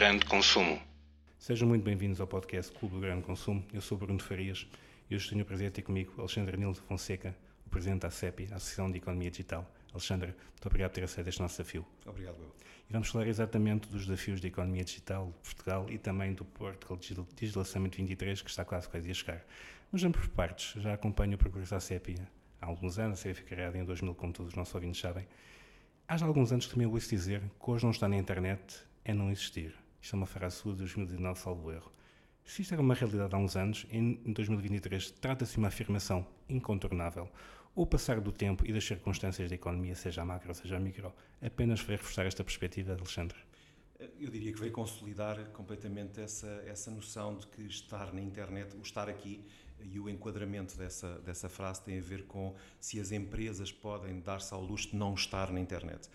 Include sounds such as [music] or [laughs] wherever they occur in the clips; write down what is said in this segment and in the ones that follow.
Grande Consumo. Sejam muito bem-vindos ao podcast Clube do Grande Consumo. Eu sou Bruno Farias e hoje tenho o prazer de ter comigo Alexandre Nildo Fonseca, o presidente da ACEPI, a Associação de Economia Digital. Alexandre, muito obrigado por ter aceito este nosso desafio. Obrigado, eu. E vamos falar exatamente dos desafios da economia digital de Portugal e também do Portugal Legislaçamento 23, que está quase quase a chegar. Mas vamos por partes. Já acompanho o percurso da ACEPI há alguns anos, a CEPI foi criada em 2000, como todos os nossos ouvintes sabem. Há já alguns anos que também ouço dizer que hoje não está na internet é não existir. Isto é uma frase sua de 2019, salvo erro. Se isto era uma realidade há uns anos, em 2023 trata-se de uma afirmação incontornável. O passar do tempo e das circunstâncias da economia, seja macro, seja a micro, apenas vai reforçar esta perspectiva, Alexandre? Eu diria que veio consolidar completamente essa, essa noção de que estar na internet, o estar aqui e o enquadramento dessa, dessa frase tem a ver com se as empresas podem dar-se ao luxo de não estar na internet.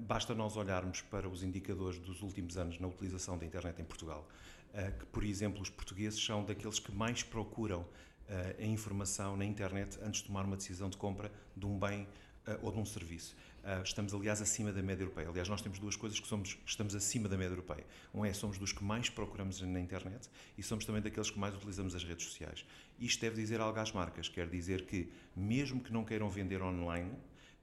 Basta nós olharmos para os indicadores dos últimos anos na utilização da internet em Portugal, eh, que, por exemplo, os portugueses são daqueles que mais procuram eh, a informação na internet antes de tomar uma decisão de compra de um bem eh, ou de um serviço. Estamos, aliás, acima da média europeia. Aliás, nós temos duas coisas que somos, estamos acima da média europeia. Um é, somos dos que mais procuramos na internet e somos também daqueles que mais utilizamos as redes sociais. Isto deve dizer algo às marcas, quer dizer que, mesmo que não queiram vender online,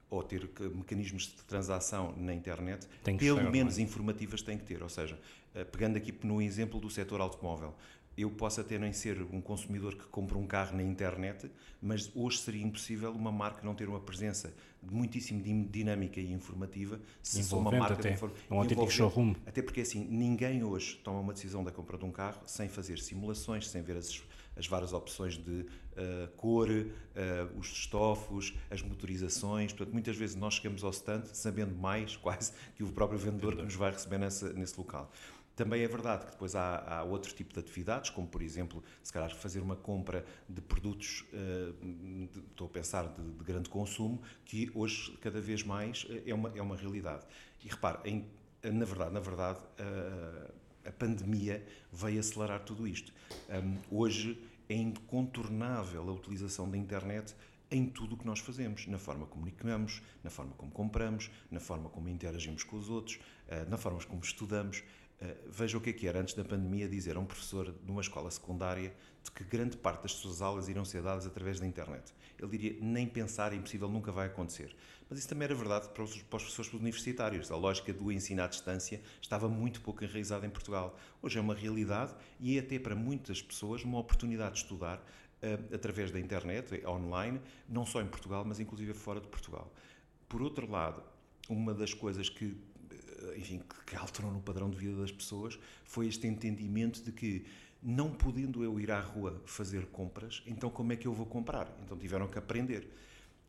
ou ter mecanismos de transação na internet, pelo menos informativas têm que ter. Ou seja, eh, pegando aqui no exemplo do setor automóvel, eu posso até nem ser um consumidor que compra um carro na internet, mas hoje seria impossível uma marca não ter uma presença muitíssimo dinâmica e informativa se sou uma marca até, de um autêntico showroom. Até porque assim, ninguém hoje toma uma decisão da compra de um carro sem fazer simulações, sem ver as as várias opções de uh, cor, uh, os estofos, as motorizações. Portanto, muitas vezes nós chegamos ao stand sabendo mais, [laughs] quase, que o próprio vendedor que nos vai receber nessa, nesse local. Também é verdade que depois há, há, outro tipo de atividades, como por exemplo, se calhar fazer uma compra de produtos, uh, de, estou a pensar, de, de, grande consumo, que hoje cada vez mais é uma, é uma realidade. E repare, em, na verdade, na verdade, uh, a pandemia veio acelerar tudo isto. Um, hoje é incontornável a utilização da internet em tudo o que nós fazemos, na forma como comunicamos, na forma como compramos, na forma como interagimos com os outros, uh, na forma como estudamos. Uh, veja o que é que era antes da pandemia dizer a um professor de uma escola secundária de que grande parte das suas aulas irão ser dadas através da internet. Ele diria, nem pensar, é impossível, nunca vai acontecer. Mas isso também era verdade para os, para os professores universitários. A lógica do ensino à distância estava muito pouco enraizada em Portugal. Hoje é uma realidade e é até para muitas pessoas uma oportunidade de estudar uh, através da internet, online, não só em Portugal, mas inclusive fora de Portugal. Por outro lado, uma das coisas que eh, enfim, que alterou no padrão de vida das pessoas foi este entendimento de que não podendo eu ir à rua fazer compras, então como é que eu vou comprar? Então tiveram que aprender.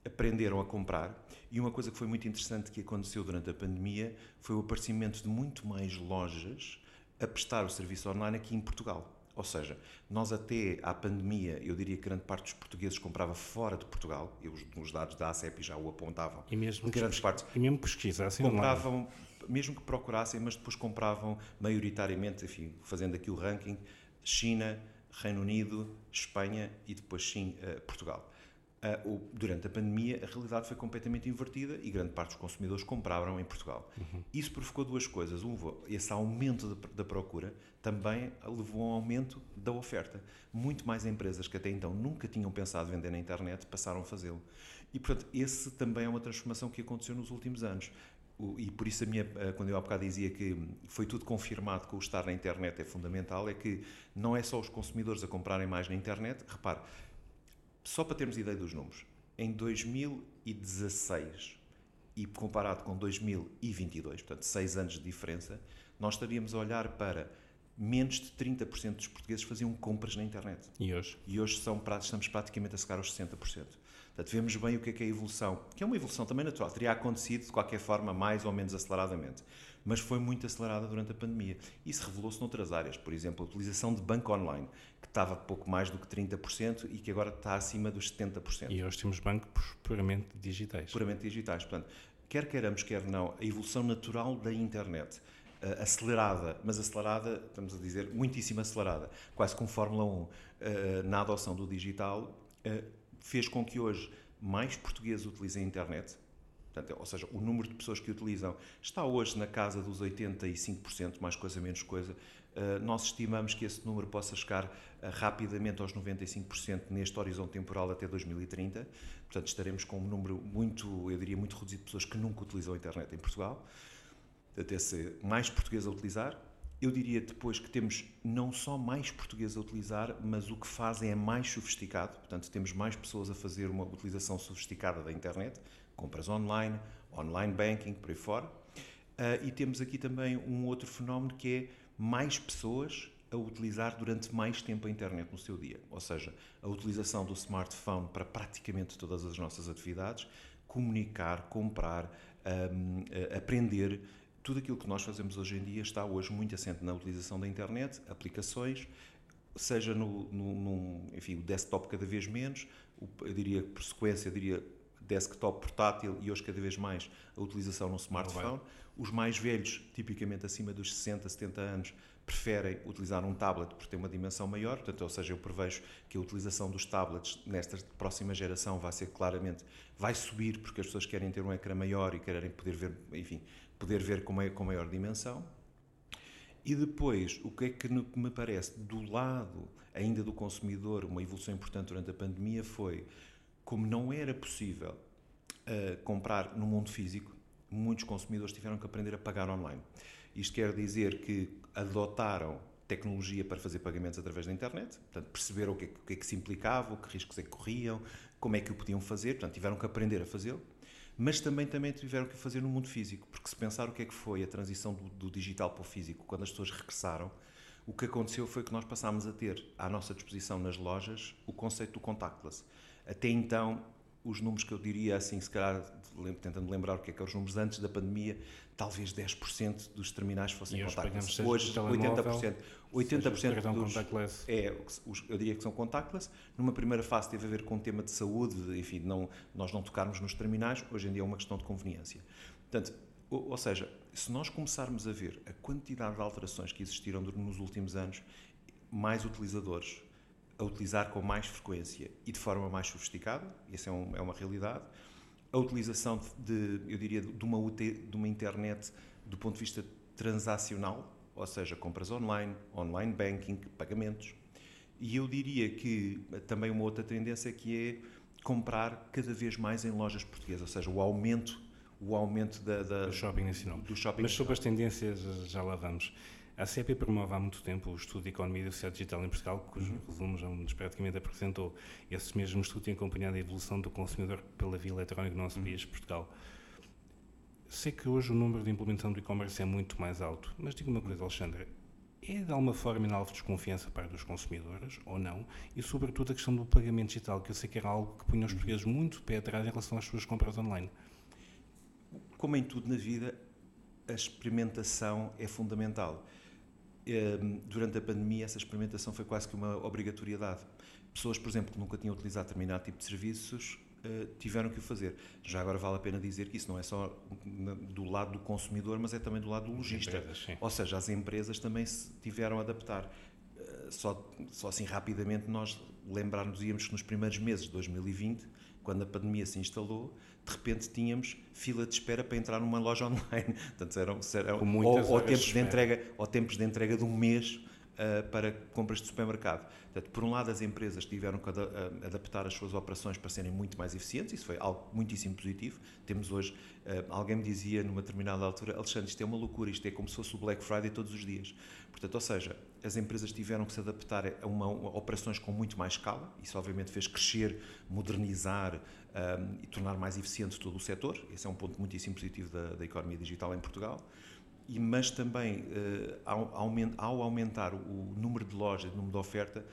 Aprenderam a comprar e uma coisa que foi muito interessante que aconteceu durante a pandemia foi o aparecimento de muito mais lojas a prestar o serviço online aqui em Portugal. Ou seja, nós até à pandemia, eu diria que grande parte dos portugueses comprava fora de Portugal, e os, os dados da ACEP já o apontavam. E mesmo, grandes partes, e mesmo pesquisassem compravam, online. mesmo que procurassem, mas depois compravam maioritariamente, enfim, fazendo aqui o ranking, China, Reino Unido, Espanha e depois sim uh, Portugal. Uh, durante a pandemia, a realidade foi completamente invertida e grande parte dos consumidores compraram em Portugal. Uhum. Isso provocou duas coisas. Um, esse aumento de, da procura também levou a um aumento da oferta. Muito mais empresas que até então nunca tinham pensado vender na internet passaram a fazê-lo. E, portanto, esse também é uma transformação que aconteceu nos últimos anos e por isso a minha, eh, quando eu há bocado dizia que foi tudo confirmado que o estar na internet é fundamental, é que não é só os consumidores a comprarem mais na internet, repare, só para termos ideia dos números, em 2016 e comparado com 2022, portanto seis anos de diferença, nós estaríamos a olhar para menos de 30% dos portugueses faziam compras na internet. E hoje? E hoje são, estamos praticamente a chegar aos 60%. Portanto, vemos bem o que é, que é a evolução, que é uma evolução também natural, teria acontecido de qualquer forma mais ou menos aceleradamente, mas foi muito acelerada durante a pandemia. Isso revelou-se noutras áreas, por exemplo, a utilização de banco online, que estava pouco mais do que 30% e que agora está acima dos 70%. E hoje temos bancos puramente digitais. Puramente digitais. Portanto, quer queiramos, quer não, a evolução natural da internet Uh, acelerada, mas acelerada, estamos a dizer, muitíssimo acelerada, quase com Fórmula 1 uh, na adoção do digital, uh, fez com que hoje mais portugueses utilizem a internet, Portanto, ou seja, o número de pessoas que utilizam está hoje na casa dos 85%, mais coisa menos coisa. Uh, nós estimamos que esse número possa chegar uh, rapidamente aos 95% neste horizonte temporal até 2030. Portanto, estaremos com um número muito, eu diria, muito reduzido de pessoas que nunca utilizam a internet em Portugal. Até ser mais português a utilizar. Eu diria depois que temos não só mais português a utilizar, mas o que fazem é mais sofisticado. Portanto, temos mais pessoas a fazer uma utilização sofisticada da internet, compras online, online banking, por aí fora. Uh, e temos aqui também um outro fenómeno que é mais pessoas a utilizar durante mais tempo a internet no seu dia. Ou seja, a utilização do smartphone para praticamente todas as nossas atividades, comunicar, comprar, um, aprender tudo aquilo que nós fazemos hoje em dia está hoje muito assente na utilização da internet, aplicações, seja no, no, no enfim, o desktop cada vez menos, eu diria por sequência, diria desktop portátil e hoje cada vez mais a utilização no smartphone. Os mais velhos, tipicamente acima dos 60, 70 anos, preferem utilizar um tablet porque tem uma dimensão maior, portanto, ou seja, eu prevejo que a utilização dos tablets nesta próxima geração vai ser claramente, vai subir porque as pessoas querem ter um ecrã maior e querem poder ver, enfim, poder ver com maior, com maior dimensão. E depois, o que é que me parece do lado ainda do consumidor, uma evolução importante durante a pandemia foi como não era possível uh, comprar no mundo físico, muitos consumidores tiveram que aprender a pagar online. Isto quer dizer que adotaram tecnologia para fazer pagamentos através da internet, portanto, perceberam o que, é, o que é que se implicava, que riscos é que corriam, como é que o podiam fazer, portanto, tiveram que aprender a fazê-lo mas também, também tiveram que fazer no mundo físico, porque se pensar o que é que foi a transição do, do digital para o físico, quando as pessoas regressaram, o que aconteceu foi que nós passámos a ter à nossa disposição nas lojas o conceito do contactless. Até então, os números que eu diria, assim, se calhar, tentando lembrar o que é que eram os números antes da pandemia, talvez 10% dos terminais fossem contactless. Hoje, 80%. 80% dos. É, os, eu diria que são contactless. Numa primeira fase teve a ver com o tema de saúde, enfim, não, nós não tocarmos nos terminais, hoje em dia é uma questão de conveniência. Portanto, ou, ou seja, se nós começarmos a ver a quantidade de alterações que existiram nos últimos anos, mais utilizadores, a utilizar com mais frequência e de forma mais sofisticada, isso é, um, é uma realidade. A utilização de, eu diria, de uma, UT, de uma internet do ponto de vista transacional, ou seja, compras online, online banking, pagamentos. E eu diria que também uma outra tendência que é comprar cada vez mais em lojas portuguesas, ou seja, o aumento o aumento da, da do shopping nacional. Do shopping Mas sobre as tendências já lá vamos. A CEP promove há muito tempo o estudo de Economia e Sociedade Digital em Portugal, cujo uhum. resumo já nos praticamente apresentou. Esse mesmo estudo tem acompanhado a evolução do consumidor pela via eletrónica no nosso uhum. país, Portugal. Sei que hoje o número de implementação do e-commerce é muito mais alto, mas diga uma coisa, Alexandre, é de alguma forma alvo de desconfiança para os consumidores, ou não? E, sobretudo, a questão do pagamento digital, que eu sei que era algo que punha os uhum. portugueses muito pé atrás em relação às suas compras online. Como em tudo na vida, a experimentação é fundamental. Durante a pandemia, essa experimentação foi quase que uma obrigatoriedade. Pessoas, por exemplo, que nunca tinham utilizado determinado tipo de serviços eh, tiveram que o fazer. Já agora vale a pena dizer que isso não é só do lado do consumidor, mas é também do lado do. Empresas, Ou seja, as empresas também se tiveram a adaptar. Eh, só, só assim rapidamente nós lembrar-nos-íamos que nos primeiros meses de 2020, quando a pandemia se instalou, de repente tínhamos fila de espera para entrar numa loja [laughs] online. Portanto, eram, eram ou, ou, tempos de entrega, ou tempos de entrega de um mês para compras de supermercado. Portanto, por um lado, as empresas tiveram que ad adaptar as suas operações para serem muito mais eficientes, isso foi algo muitíssimo positivo. Temos hoje, uh, alguém me dizia numa determinada altura, Alexandre, isto é uma loucura, isto é como se fosse o Black Friday todos os dias. Portanto, ou seja, as empresas tiveram que se adaptar a uma, uma operações com muito mais escala, isso obviamente fez crescer, modernizar, um, e tornar mais eficiente todo o setor. Esse é um ponto muitíssimo positivo da, da economia digital em Portugal. E, mas também, uh, ao, ao, aumentar o número de lojas, o número de oferta,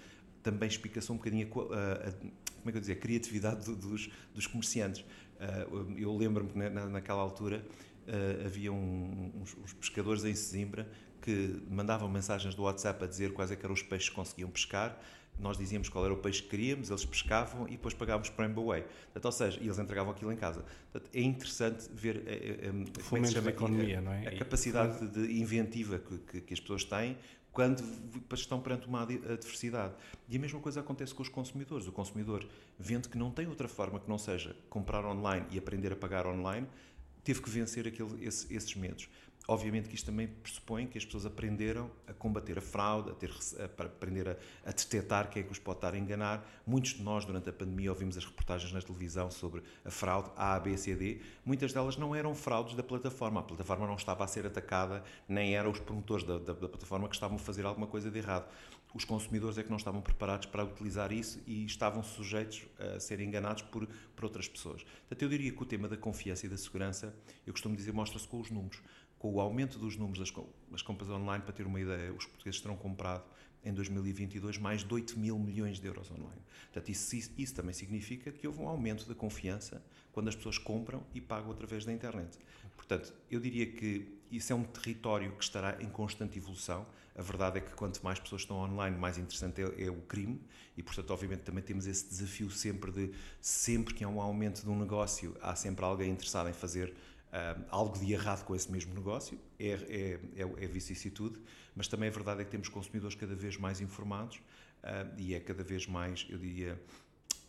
também explica-se um bocadinho a, a, como é que eu a criatividade do, dos, dos comerciantes. Uh, eu lembro-me que na, naquela altura uh, havia um, uns, uns, pescadores em Sesimbra que mandavam mensagens do WhatsApp a dizer quais é eram os peixes que conseguiam pescar nós dizíamos qual era o peixe que queríamos, eles pescavam e depois pagávamos para Way. Portanto, ou seja, e eles entregavam aquilo em casa. Portanto, é interessante ver é, é, como é que se chama economia, não é? a capacidade de inventiva que, que, que, as pessoas têm quando estão perante uma adversidade. E a mesma coisa acontece com os consumidores. O consumidor, vendo que não tem outra forma que não seja comprar online e aprender a pagar online, teve que vencer aquele, esse, esses medos. Obviamente que isto também pressupõe que as pessoas aprenderam a combater a fraude, a, ter, a aprender a, a detectar quem é que os pode estar a enganar. Muitos de nós, durante a pandemia, ouvimos as reportagens na televisão sobre a fraude A, B, C, D. Muitas delas não eram fraudes da plataforma. A plataforma não estava a ser atacada, nem eram os promotores da, da, da plataforma que estavam a fazer alguma coisa de errado. Os consumidores é que não estavam preparados para utilizar isso e estavam sujeitos a serem enganados por, por outras pessoas. Portanto, eu diria que o tema da confiança e da segurança, eu costumo dizer, mostra-se com os números com o aumento dos números das, compras online, para ter uma ideia, os portugueses terão comprado em 2022 mais de 8 mil milhões de euros online. Portanto, isso, isso, também significa que houve um aumento da confiança quando as pessoas compram e pagam através da internet. Portanto, eu diria que isso é um território que estará em constante evolução. A verdade é que quanto mais pessoas estão online, mais interessante é, é o crime e, portanto, obviamente também temos esse desafio sempre de, sempre que há um aumento de um negócio, há sempre alguém interessado em fazer Algo de errado com esse mesmo negócio, é, é, é, é vicissitude, mas também a verdade é que temos consumidores cada vez mais informados uh, e é cada vez mais, eu diria,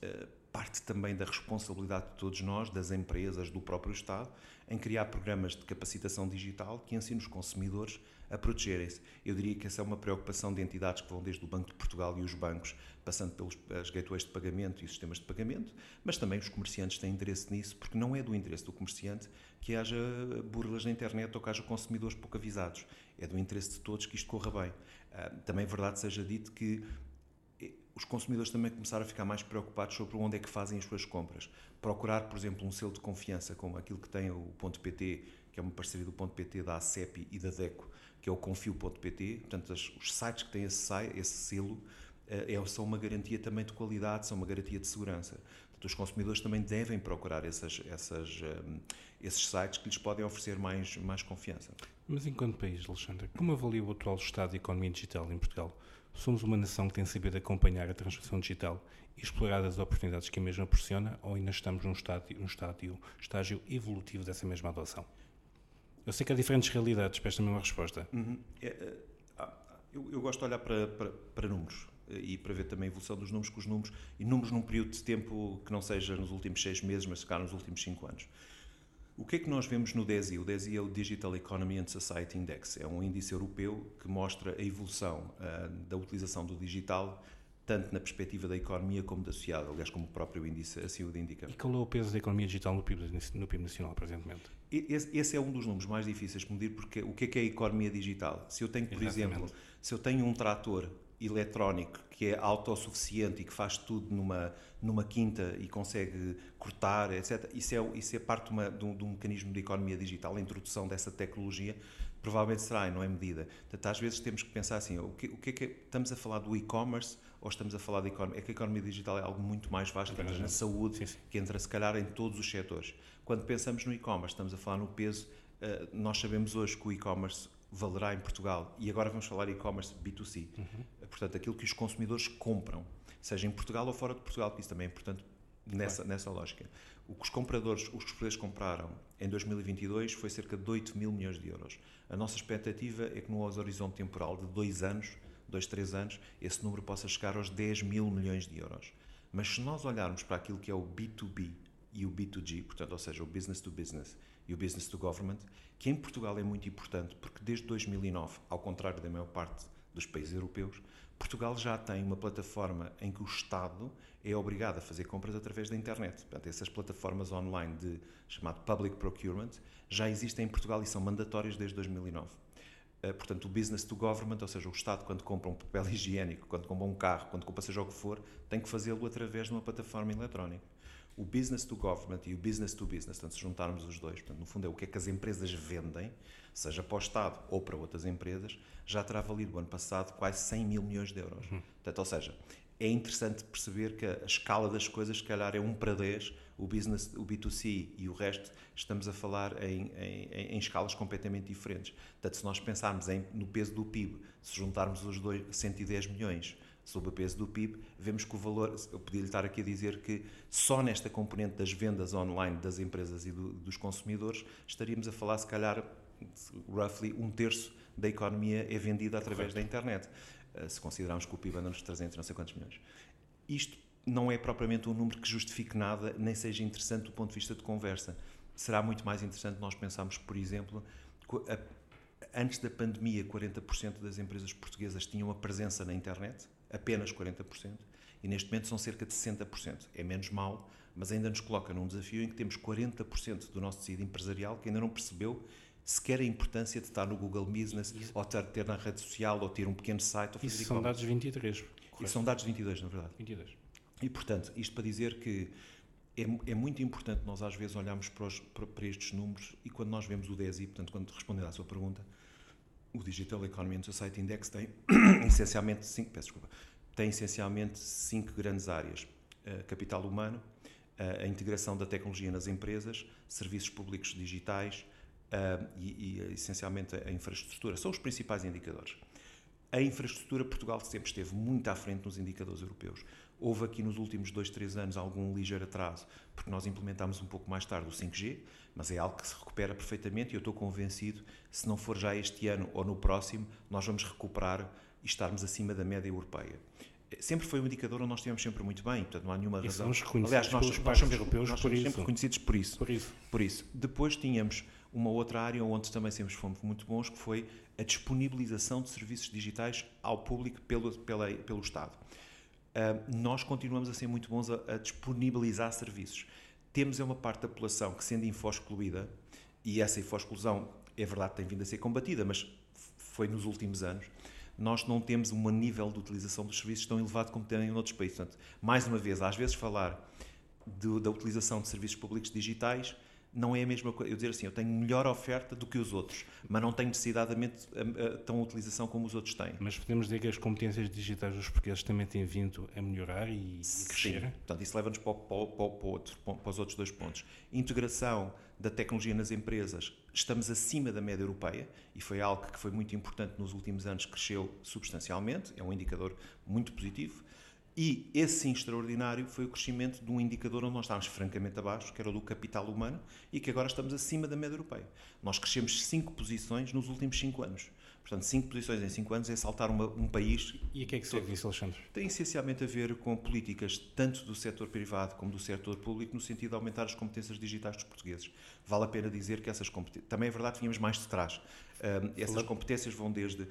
uh, parte também da responsabilidade de todos nós, das empresas, do próprio Estado, em criar programas de capacitação digital que ensinem os consumidores a protegerem-se. Eu diria que essa é uma preocupação de entidades que vão desde o Banco de Portugal e os bancos, passando pelas gateways de pagamento e sistemas de pagamento, mas também os comerciantes têm interesse nisso, porque não é do interesse do comerciante que haja burlas na internet ou que haja consumidores pouco avisados. É do interesse de todos que isto corra bem. Ah, também é verdade seja dito que os consumidores também começaram a ficar mais preocupados sobre onde é que fazem as suas compras. Procurar, por exemplo, um selo de confiança como aquilo que tem o Ponto .pt, que é uma parceria do Ponto .pt, da ACEP e da DECO, que é o confio.pt. Portanto, os sites que têm esse, esse selo eh, é, são uma garantia também de qualidade, são uma garantia de segurança. Portanto, os consumidores também devem procurar essas, essas, um, esses sites que lhes podem oferecer mais, mais confiança. Mas enquanto país, Alexandre, como avalia o atual estado da economia digital em Portugal? Somos uma nação que tem sabido acompanhar a transformação digital e explorar as oportunidades que a mesma proporciona ou ainda estamos num estágio, num estágio, estágio evolutivo dessa mesma adoção? Eu sei que há diferentes realidades para esta mesma resposta. Uhum. É, é, eu, eu, gosto de olhar para, para, para, números eh, e para ver também a evolução dos números, com os números, e números num período de tempo que não seja nos últimos seis meses, mas se calhar nos últimos cinco anos. O que é que nós vemos no DESI? O DESI é o Digital Economy and Society Index. É um índice europeu que mostra a evolução uh, da utilização do digital tanto na perspectiva da economia como da sociedade, aliás, como o próprio índice assim o indica. E qual é o peso da economia digital no PIB, no PIB nacional, presentemente? Esse, esse, é um dos números mais difíceis de medir, porque o que é, que é a economia digital? Se eu tenho, por Exatamente. exemplo, se eu tenho um trator eletrónico que é autossuficiente e que faz tudo numa, numa quinta e consegue cortar, etc., isso é, isso é parte de, uma, de, um, de um mecanismo de economia digital, a introdução dessa tecnologia, provavelmente será e não é medida. Portanto, às vezes temos que pensar assim, o que, o que é que é, estamos a falar do e-commerce ou estamos a falar de economia? É que a economia digital é algo muito mais vasto, que entra na saúde, sim, sim. que entra se calhar em todos os setores. Quando pensamos no e-commerce, estamos a falar no peso, uh, nós sabemos hoje que o e-commerce valerá em Portugal, e agora vamos falar e-commerce B2C, uhum. Portanto, aquilo que os consumidores compram, seja em Portugal ou fora de Portugal, que isso também é importante nessa, claro. nessa lógica. O que os compradores, os portugueses compraram em 2022 foi cerca de 8 mil milhões de euros. A nossa expectativa é que no horizonte temporal de dois anos, dois, três anos, esse número possa chegar aos 10 mil milhões de euros. Mas se nós olharmos para aquilo que é o B2B e o B2G, portanto, ou seja, o business to business e o business to government, que em Portugal é muito importante, porque desde 2009, ao contrário da maior parte dos países europeus, Portugal já tem uma plataforma em que o Estado é obrigado a fazer compras através da internet. Portanto, essas plataformas online de chamado Public Procurement já existem em Portugal e são mandatórias desde 2009. Eh, portanto, o business to government, ou seja, o Estado, quando compra um papel [laughs] higiênico, quando compra um carro, quando compra seja o que for, tem que fazê-lo através de uma plataforma eletrónica. O business to government e o business to business, portanto, se juntarmos os dois, portanto, no fundo é o que é que as empresas vendem, seja para o Estado ou para outras empresas, já terá valido o ano passado quase 100 mil milhões de euros. Uhum. Portanto, ou seja, é interessante perceber que a escala das coisas, se calhar, é 1 para 10, o, business, o B2C e o resto, estamos a falar em, em, em escalas completamente diferentes. Portanto, se nós pensarmos em, no peso do PIB, se juntarmos os dois, 110 milhões sobre o peso do PIB, vemos que o valor, eu podia-lhe estar aqui a dizer que só nesta componente das vendas online das empresas e do, dos consumidores, estaríamos a falar, se calhar, roughly um terço da economia é vendida através Correto. da internet. Eh, se considerarmos que o PIB anda nos 300 não sei quantos milhões. Isto não é propriamente um número que justifique nada, nem seja interessante do ponto de vista de conversa. será muito mais interessante nós pensarmos, por exemplo, antes da pandemia, 40% das empresas portuguesas tinham a presença na internet, apenas 40%, e neste momento são cerca de 60%. É menos mal, mas ainda nos coloca num desafio em que temos 40% do nosso tecido empresarial que ainda não percebeu sequer a importância de estar no Google Business, Isso. ou ter, ter na rede social, ou ter um pequeno site. Ou fazer Isso são dados 23. Correto. Isso são dados 22, na verdade. 22. E, portanto, isto para dizer que é, é muito importante nós, às vezes, olharmos para, os, para, estes números e quando nós vemos o DESI, portanto, quando responder à sua pergunta, o Digital Economy and Society Index tem [coughs] essencialmente cinco, peço desculpa, tem essencialmente cinco grandes áreas: uh, capital humano, uh, a integração da tecnologia nas empresas, serviços públicos digitais uh, e, e, essencialmente a infraestrutura. São os principais indicadores. A infraestrutura, Portugal sempre esteve muito à frente nos indicadores europeus. Houve aqui nos últimos dois, três anos algum ligeiro atraso, porque nós implementámos um pouco mais tarde o 5G, mas é algo que se recupera perfeitamente e eu estou convencido, se não for já este ano ou no próximo, nós vamos recuperar e estarmos acima da média europeia sempre foi um indicador onde nós estivemos sempre muito bem, portanto não há nenhuma razão. Aliás, nós, nós somos europeus nós somos sempre reconhecidos por isso. Por isso. Por isso. Depois tínhamos uma outra área onde também sempre fomos muito bons, que foi a disponibilização de serviços digitais ao público pelo, pela, pelo Estado. Nós continuamos a ser muito bons a, a, disponibilizar serviços. Temos é uma parte da população que, sendo info-excluída, e essa info-exclusão é verdade tem vindo a ser combatida, mas foi nos últimos anos, nós não temos um nível de utilização dos serviços tão elevado como tem em outros países. Portanto, mais uma vez, às vezes falar de, da utilização de serviços públicos digitais não é a mesma coisa. Eu dizer assim, eu tenho melhor oferta do que os outros, mas não tenho necessariamente a, a, tão utilização como os outros têm. Mas podemos dizer que as competências digitais dos portugueses também têm vindo a melhorar e, e crescer? Sim. Portanto, isso leva-nos para, para, para, para, para os outros dois pontos. Integração da tecnologia nas empresas, estamos acima da média europeia e foi algo que foi muito importante nos últimos anos, cresceu substancialmente, é um indicador muito positivo. E esse sim extraordinário foi o crescimento de um indicador onde nós estávamos francamente abaixo, que era o do capital humano, e que agora estamos acima da média europeia. Nós crescemos cinco posições nos últimos cinco anos. Portanto, cinco posições em cinco anos é saltar uma, um país. E a que é que serve isso, Alexandre? Tem essencialmente a ver com políticas tanto do setor privado como do setor público, no sentido de aumentar as competências digitais dos portugues. Vale a pena dizer que essas competências. Também é verdade que vínhamos mais de trás. Um, essas competências vão desde.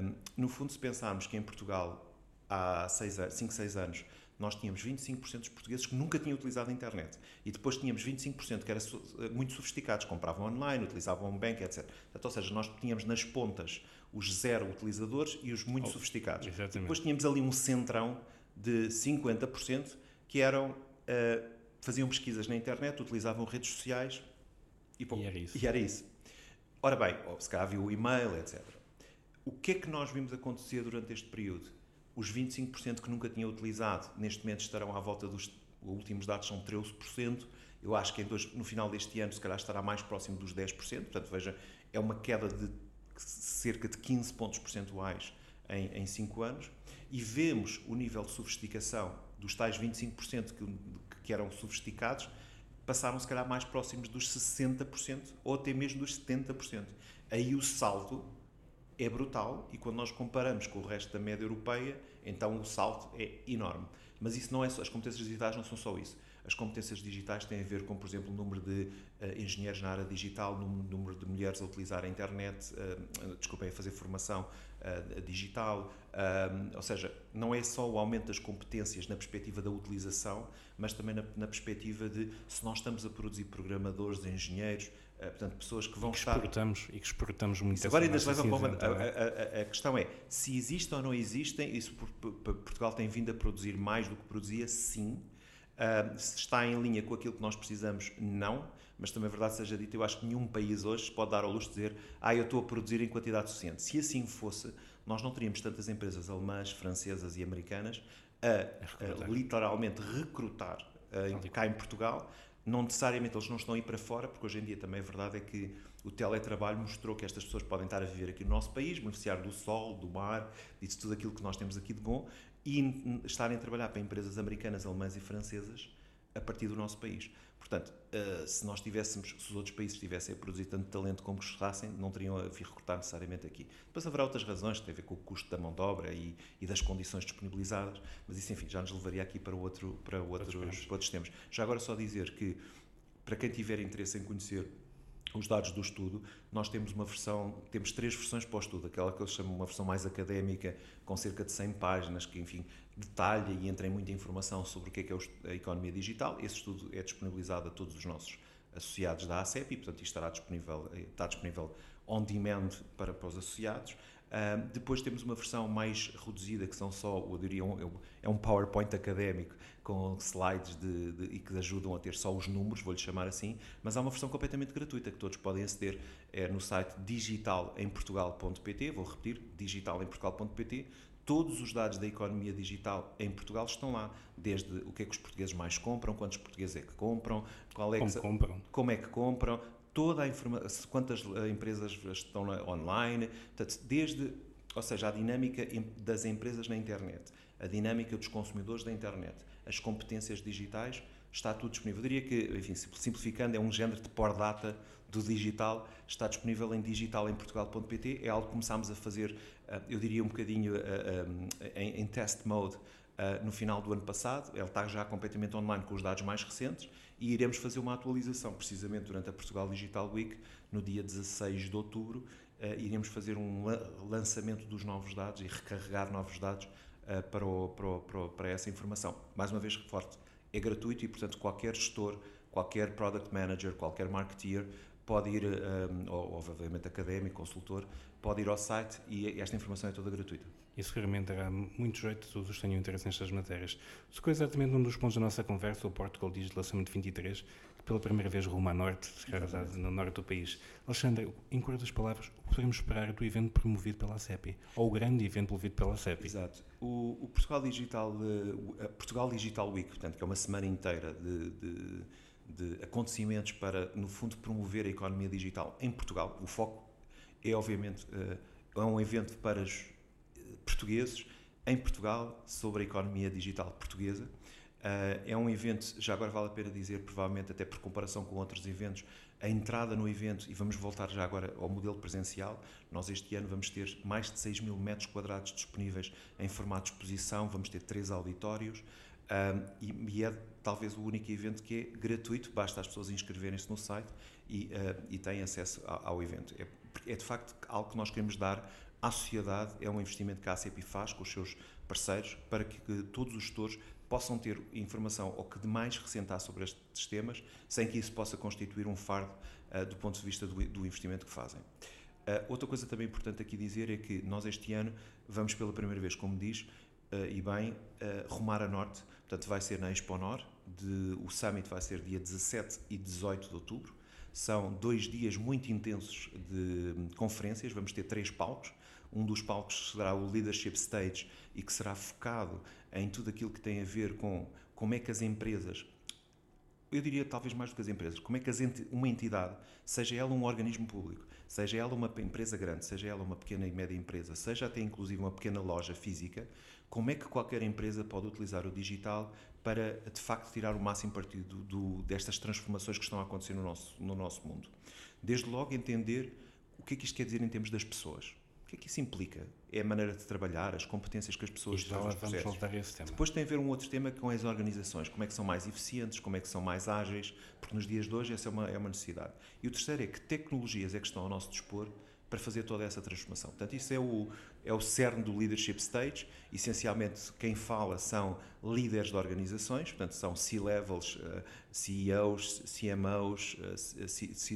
Um, no fundo, se pensarmos que em Portugal há 5, 6 anos, nós tínhamos 25% dos portugueses que nunca tinham utilizado a internet. E depois tínhamos 25% que eram muito sofisticados, compravam online, utilizavam um bank, etc. Portanto, ou seja, nós tínhamos nas pontas os zero utilizadores e os muito oh, sofisticados. Exatamente. Depois tínhamos ali um centrão de 50% que eram uh, faziam pesquisas na internet, utilizavam redes sociais e, e, era isso. e era isso. Ora bem, se calhar havia o e-mail, etc. O que é que nós vimos acontecer durante este período? Os 25% que nunca tinham utilizado, neste momento estarão à volta dos. Os últimos dados são 13%. Eu acho que dois, no final deste ano, se calhar, estará mais próximo dos 10%. Portanto, veja, é uma queda de cerca de 15 pontos percentuais em 5 anos. E vemos o nível de sofisticação dos tais 25% que, que eram sofisticados, passaram, se calhar, mais próximos dos 60% ou até mesmo dos 70%. Aí o salto é brutal e quando nós comparamos com o resto da média europeia, então o salto é enorme. Mas isso não é só, as competências digitais não são só isso. As competências digitais têm a ver com, por exemplo, o número de uh, engenheiros na área digital, o número de mulheres a utilizar a internet, uh, desculpem, a fazer formação uh, digital. ou seja, não é só o aumento das competências na perspectiva da utilização, mas também na, na perspectiva de se nós estamos a produzir programadores, engenheiros, portanto, pessoas que vão e que estar. Exportamos, e que exportamos muito Agora ainda leva a, a, a, a, questão é: se existem ou não existem, isso Portugal tem vindo a produzir mais do que produzia, sim. Uh, se está em linha com aquilo que nós precisamos, não. Mas também, a verdade seja dita, eu acho que nenhum país hoje pode dar ao luxo de dizer ah, eu estou a produzir em quantidade suficiente. Se assim fosse, nós não teríamos tantas empresas alemãs, francesas e americanas a, a literalmente recrutar uh, cá em Portugal não necessariamente eles não estão a ir para fora, porque hoje em dia também a verdade é que o teletrabalho mostrou que estas pessoas podem estar a viver aqui no nosso país, beneficiar do sol, do mar de tudo aquilo que nós temos aqui de bom e estarem a trabalhar para empresas americanas, alemãs e francesas a partir do nosso país. Portanto, uh, se nós tivéssemos, se os outros países tivessem a produzir tanto talento como gostassem, não teriam a vir recrutar necessariamente aqui. Depois haverá outras razões, que têm a ver com o custo da mão de obra e, e das condições disponibilizadas, mas isso, enfim, já nos levaria aqui para, outro, para outros, para outros temas. Já agora só dizer que para quem tiver interesse em conhecer os dados do estudo, nós temos uma versão, temos três versões para o estudo, aquela que eu chamo uma versão mais académica, com cerca de 100 páginas, que enfim detalha e entra em muita informação sobre o que é, que é a economia digital. Esse estudo é disponibilizado a todos os nossos associados da ACEP e, portanto, isto estará disponível, eh, está disponível on demand para, para os associados. Uh, depois temos uma versão mais reduzida, que são só, eu diria, um, é um PowerPoint académico com slides de, de, e que ajudam a ter só os números, vou-lhe chamar assim, mas há uma versão completamente gratuita que todos podem aceder é no site digitalemportugal.pt, vou repetir, digitalemportugal.pt, todos os dados da economia digital em Portugal estão lá, desde o que é que os portugueses mais compram, quantos portugueses é que compram, qual é como que, compram. como é que compram, toda a informação, quantas eh, empresas estão online, portanto, desde, ou seja, a dinâmica das empresas na internet, a dinâmica dos consumidores da internet, as competências digitais, está tudo disponível. Eu diria que, enfim, simplificando, é um género de por data do digital, está disponível em digitalemportugal.pt, é algo que começámos a fazer, eh, eu diria um bocadinho eh, em test mode no final do ano passado, ele está já completamente online com os dados mais recentes e iremos fazer uma atualização precisamente durante a Portugal Digital Week, no dia 16 de outubro. Iremos fazer um lançamento dos novos dados e recarregar novos dados para, o, para, o, para, essa informação. Mais uma vez, reforço, é gratuito e, portanto, qualquer gestor, qualquer product manager, qualquer marketeer pode ir, um, eh, ou obviamente académico, consultor, pode ir ao site e esta informação é toda gratuita. E seguramente dará muito jeito a todos os que tenham interesse nestas matérias. Tocou exatamente um dos pontos da nossa conversa, o Portugal Digital Summit 23, que pela primeira vez rumo a norte, no norte do país. Alexandre, em curtas palavras, o que podemos esperar do evento promovido pela CEPI? Ou o grande evento promovido pela CEPI? Exato. O, o Portugal, Digital, uh, Portugal Digital Week, portanto, que é uma semana inteira de, de, de acontecimentos para, no fundo, promover a economia digital em Portugal. O foco é, obviamente, uh, é um evento para portugueses em Portugal sobre a economia digital portuguesa. Uh, é um evento, já agora vale a pena dizer, provavelmente até por comparação com outros eventos, a entrada no evento, e vamos voltar já agora ao modelo presencial, nós este ano vamos ter mais de 6 mil metros quadrados disponíveis em formato de exposição, vamos ter três auditórios, uh, e, e, é talvez o único evento que é gratuito, basta as pessoas inscreverem-se no site e, uh, e têm acesso ao, ao evento. É, é de facto algo que nós queremos dar à sociedade, é um investimento que a ACP faz com os seus parceiros para que, que todos os gestores possam ter informação ou que de mais recente há sobre estes temas, sem que isso possa constituir um fardo uh, do ponto de vista do, do investimento que fazem. Uh, outra coisa também importante aqui dizer é que nós este ano vamos pela primeira vez, como diz, uh, e bem, rumar a norte, portanto vai ser na Expo Nor, de, o Summit vai ser dia 17 e 18 de outubro, são dois dias muito intensos de conferências, vamos ter três palcos, um dos palcos será o Leadership Stage e que será focado em tudo aquilo que tem a ver com como é que as empresas, eu diria talvez mais do que as empresas, como é que uma entidade, seja ela um organismo público, seja ela uma empresa grande, seja ela uma pequena e média empresa, seja até inclusive uma pequena loja física, como é que qualquer empresa pode utilizar o digital para de facto tirar o máximo partido do, destas transformações que estão a acontecer no nosso, no nosso mundo. Desde logo entender o que é que isto quer dizer em termos das pessoas. O que é que isso implica? É a maneira de trabalhar, as competências que as pessoas têm. Vamos voltar a esse tema. Depois tem a ver um outro tema com as organizações, como é que são mais eficientes, como é que são mais ágeis, porque nos dias de hoje essa é uma, é uma necessidade. E o terceiro é que tecnologias é que estão ao nosso dispor para fazer toda essa transformação. Portanto, isso é o, é o cerne do Leadership Stage. Essencialmente, quem fala são líderes de organizações, portanto, são C-levels, uh, CEOs, CMOs, uh,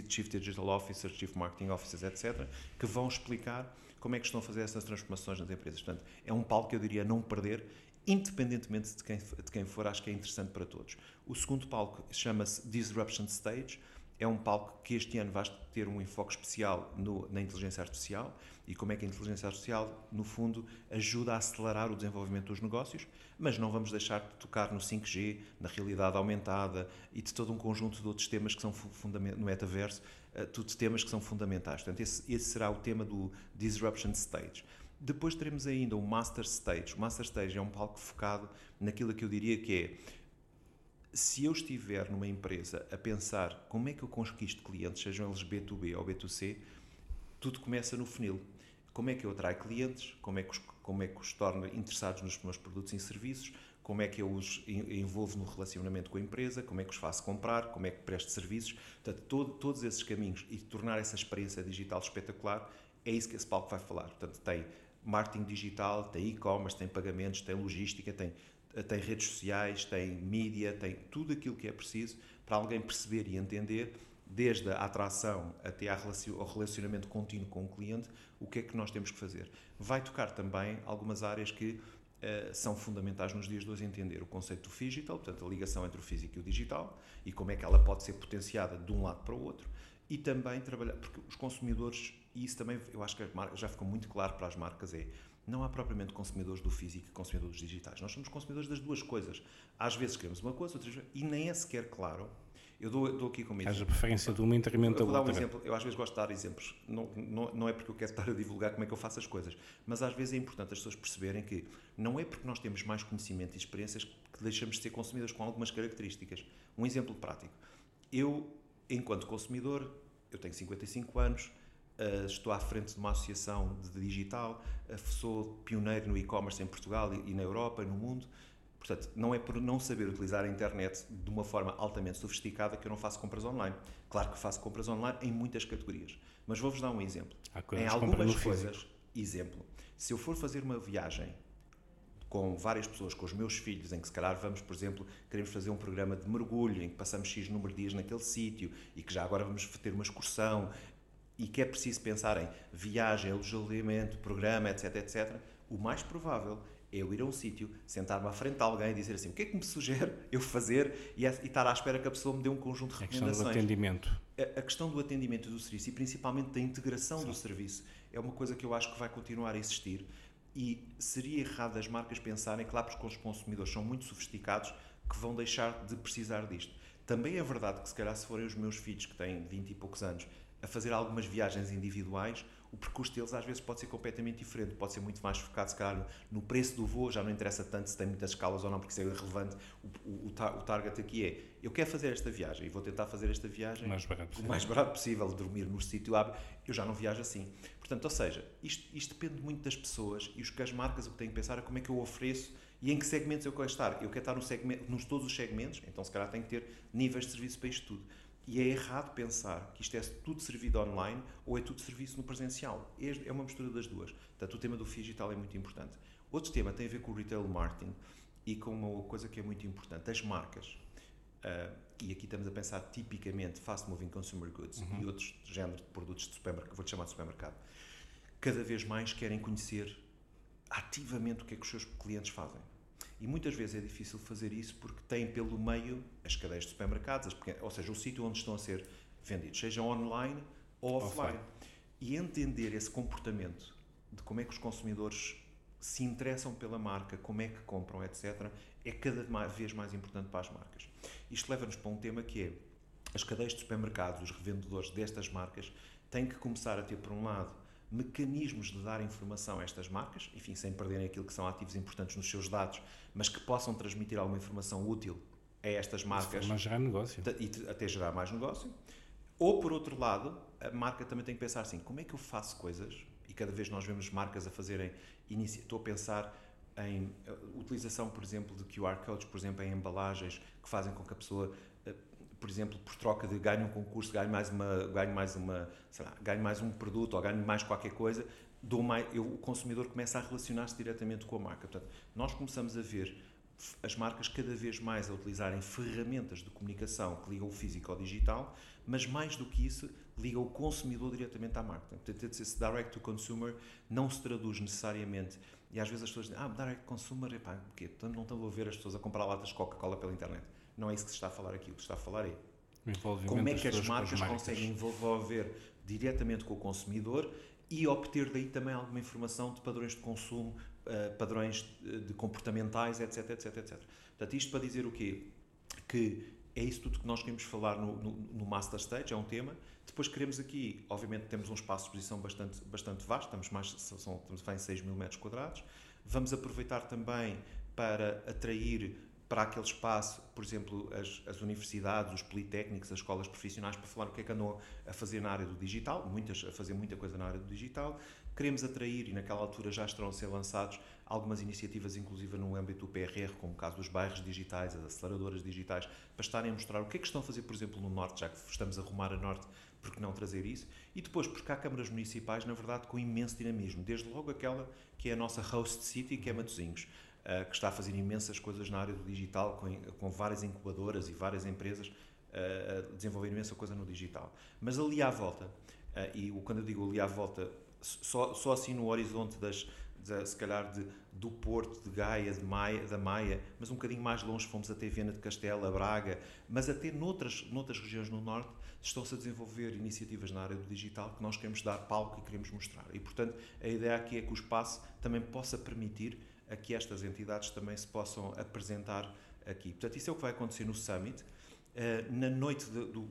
Chief Digital Officers, Chief Marketing Officers, etc., que vão explicar como é que estão a fazer essas transformações nas empresas. Portanto, é um palco que eu diria não perder, independentemente de quem, de quem for, acho que é interessante para todos. O segundo palco chama-se Disruption Stage, é um palco que este ano vai ter um enfoque especial no, na inteligência artificial e como é que a inteligência artificial, no fundo, ajuda a acelerar o desenvolvimento dos negócios, mas não vamos deixar de tocar no 5G, na realidade aumentada e de todo um conjunto de outros temas que são no metaverso, tudo temas que são fundamentais. Portanto, esse, esse será o tema do Disruption Stage. Depois teremos ainda o Master Stage. O Master Stage é um palco focado naquilo que eu diria que é se eu estiver numa empresa a pensar como é que eu conquisto clientes, sejam eles B2B ou B2C, tudo começa no funil. Como é que eu atraio clientes, como é que os, como é que os torno interessados nos meus produtos e serviços, como é que eu os envolvo no relacionamento com a empresa, como é que os faço comprar, como é que presto serviços. Portanto, todo, todos esses caminhos e tornar essa experiência digital espetacular, é isso que esse palco vai falar. Portanto, tem marketing digital, tem e-commerce, tem pagamentos, tem logística, tem, tem redes sociais, tem mídia, tem tudo aquilo que é preciso para alguém perceber e entender, desde a atração até ao relacionamento contínuo com o cliente, o que é que nós temos que fazer. Vai tocar também algumas áreas que uh, são fundamentais nos dias de hoje entender o conceito do digital, portanto a ligação entre o físico e o digital e como é que ela pode ser potenciada de um lado para o outro e também trabalhar, porque os consumidores, e isso também eu acho que já ficou muito claro para as marcas, é não há propriamente consumidores do físico e consumidores digitais. Nós somos consumidores das duas coisas. Às vezes queremos uma coisa, outras vezes, e nem é sequer claro eu dou, dou aqui como exemplo. Haja preferência de uma em detrimento da outra. Vou dar um exemplo. Eu às vezes gosto de dar exemplos. Não, não, não é porque eu quero [laughs] estar a divulgar como é que eu faço as coisas, mas às vezes é importante as pessoas perceberem que não é porque nós temos mais conhecimento e experiências que deixamos de ser consumidores com algumas características. Um exemplo prático. Eu, enquanto consumidor, eu tenho 55 anos, Uh, estou à frente de uma associação de digital, uh, sou pioneiro no e-commerce em Portugal e, e, na Europa e no mundo. Portanto, não é por não saber utilizar a internet de uma forma altamente sofisticada que eu não faço compras online. Claro que faço compras online em muitas categorias. Mas vou-vos dar um exemplo. Em algumas coisas, exemplo, se eu for fazer uma viagem com várias pessoas, com os meus filhos, em que se calhar vamos, por exemplo, queremos fazer um programa de mergulho, em que passamos X número de dias naquele sítio e que já agora vamos ter uma excursão e que é preciso pensar em viagem, alojamento, programa, etc, etc, o mais provável eu ir a um sítio, sentar-me à frente de alguém e dizer assim: o que é que me sugere eu fazer e, estar à espera que a pessoa me dê um conjunto de recomendações. A questão do atendimento. A, a questão do atendimento do serviço e principalmente da integração Sim. do serviço é uma coisa que eu acho que vai continuar a existir e seria errado as marcas pensarem, claro, porque os consumidores são muito sofisticados, que vão deixar de precisar disto. Também é verdade que, se calhar, se forem os meus filhos, que têm 20 e poucos anos, a fazer algumas viagens individuais, o percurso deles às vezes pode ser completamente diferente, pode ser muito mais focado, se calhar, no preço do voo, já não interessa tanto se tem muitas escalas ou não, porque isso é irrelevante. O, o, o, target aqui é: eu quero fazer esta viagem e vou tentar fazer esta viagem mais o mais barato possível, dormir no sítio hábil. Eu já não viajo assim. Portanto, ou seja, isto, isto depende muito das pessoas e os que as marcas o que têm que pensar é como é que eu ofereço e em que segmentos eu quero estar. Eu quero estar no segmento, nos todos os segmentos, então se calhar tenho que ter níveis de serviço para isto tudo. E é errado pensar que isto é tudo servido online ou é tudo serviço no presencial. É uma mistura das duas. Portanto, o tema do digital é muito importante. Outro tema tem a ver com o retail marketing e com uma coisa que é muito importante, as marcas. Uh, e aqui estamos a pensar tipicamente fast moving consumer goods uhum. e outros géneros de produtos de supermercado, vou-te chamar de supermercado, cada vez mais querem conhecer ativamente o que é que os seus clientes fazem. E muitas vezes é difícil fazer isso porque tem pelo meio as cadeias de supermercados, ou seja, o sítio onde estão a ser vendidos, seja online ou offline. offline. E entender esse comportamento de como é que os consumidores se interessam pela marca, como é que compram, etc., é cada vez mais importante para as marcas. Isto leva-nos para um tema que é as cadeias de supermercados, os revendedores destas marcas, têm que começar a ter, por um lado, mecanismos de dar informação a estas marcas, enfim, sem perderem aquilo que são ativos importantes nos seus dados, mas que possam transmitir alguma informação útil a estas marcas. Mas gerar negócio. E até gerar mais negócio. Ou, por outro lado, a marca também tem que pensar assim: como é que eu faço coisas? E cada vez nós vemos marcas a fazerem. Estou a pensar em eh, utilização, por exemplo, de QR codes, por exemplo, em embalagens que fazem com que a pessoa por exemplo, por troca de ganho um concurso, ganho mais uma, ganho mais uma, lá, ganho mais um produto ou ganho mais qualquer coisa, dou mais, eu, o consumidor começa a relacionar-se diretamente com a marca. Portanto, nós começamos a ver as marcas cada vez mais a utilizarem ferramentas de comunicação que ligam o físico ao digital, mas mais do que isso, ligam o consumidor diretamente à marca. Portanto, esse direct to consumer não se traduz necessariamente, e às vezes as pessoas dizem, ah, direct to consumer, epá, quê? não estão a ver as pessoas a comprar latas de Coca-Cola pela internet. Não é isso que se está a falar aqui. O que se está a falar é como é que as marcas, conseguem envolver diretamente com o consumidor e obter daí também alguma informação de padrões de consumo, uh, padrões de comportamentais, etc, etc, etc. Portanto, isto para dizer o quê? Que é isso tudo que nós queremos falar no, no, no, Master Stage, é um tema. Depois queremos aqui, obviamente temos um espaço de exposição bastante, bastante vasto, estamos, mais, são, estamos em 6 mil metros quadrados. Vamos aproveitar também para atrair para aquele espaço, por exemplo, as, as, universidades, os politécnicos, as escolas profissionais, para falar o que é que andam a fazer na área do digital, muitas, a fazer muita coisa na área do digital. Queremos atrair, e naquela altura já estarão a ser lançados, algumas iniciativas, inclusive no âmbito do PRR, como o caso dos bairros digitais, as aceleradoras digitais, para estarem a mostrar o que é que estão a fazer, por exemplo, no Norte, já que estamos a rumar a Norte, porque não trazer isso? E depois, porque há câmaras municipais, na verdade, com imenso dinamismo, desde logo aquela que é a nossa host city, que é Matosinhos, uh, que está a fazer imensas coisas na área do digital, com, com várias incubadoras e várias empresas uh, a desenvolver imensa coisa no digital. Mas ali à volta, uh, e quando eu digo ali à volta, só, só assim no horizonte das, de, se calhar de, do Porto, de Gaia, de Maia, da Maia, mas um bocadinho mais longe fomos até Viana de Castela, Braga, mas até noutras, noutras regiões no Norte estão-se a desenvolver iniciativas na área do digital que nós queremos dar palco e queremos mostrar. E, portanto, a ideia aqui é que o espaço também possa permitir a que estas entidades também se possam apresentar aqui. Portanto, isso é o que vai acontecer no Summit. Uh, na noite do, do,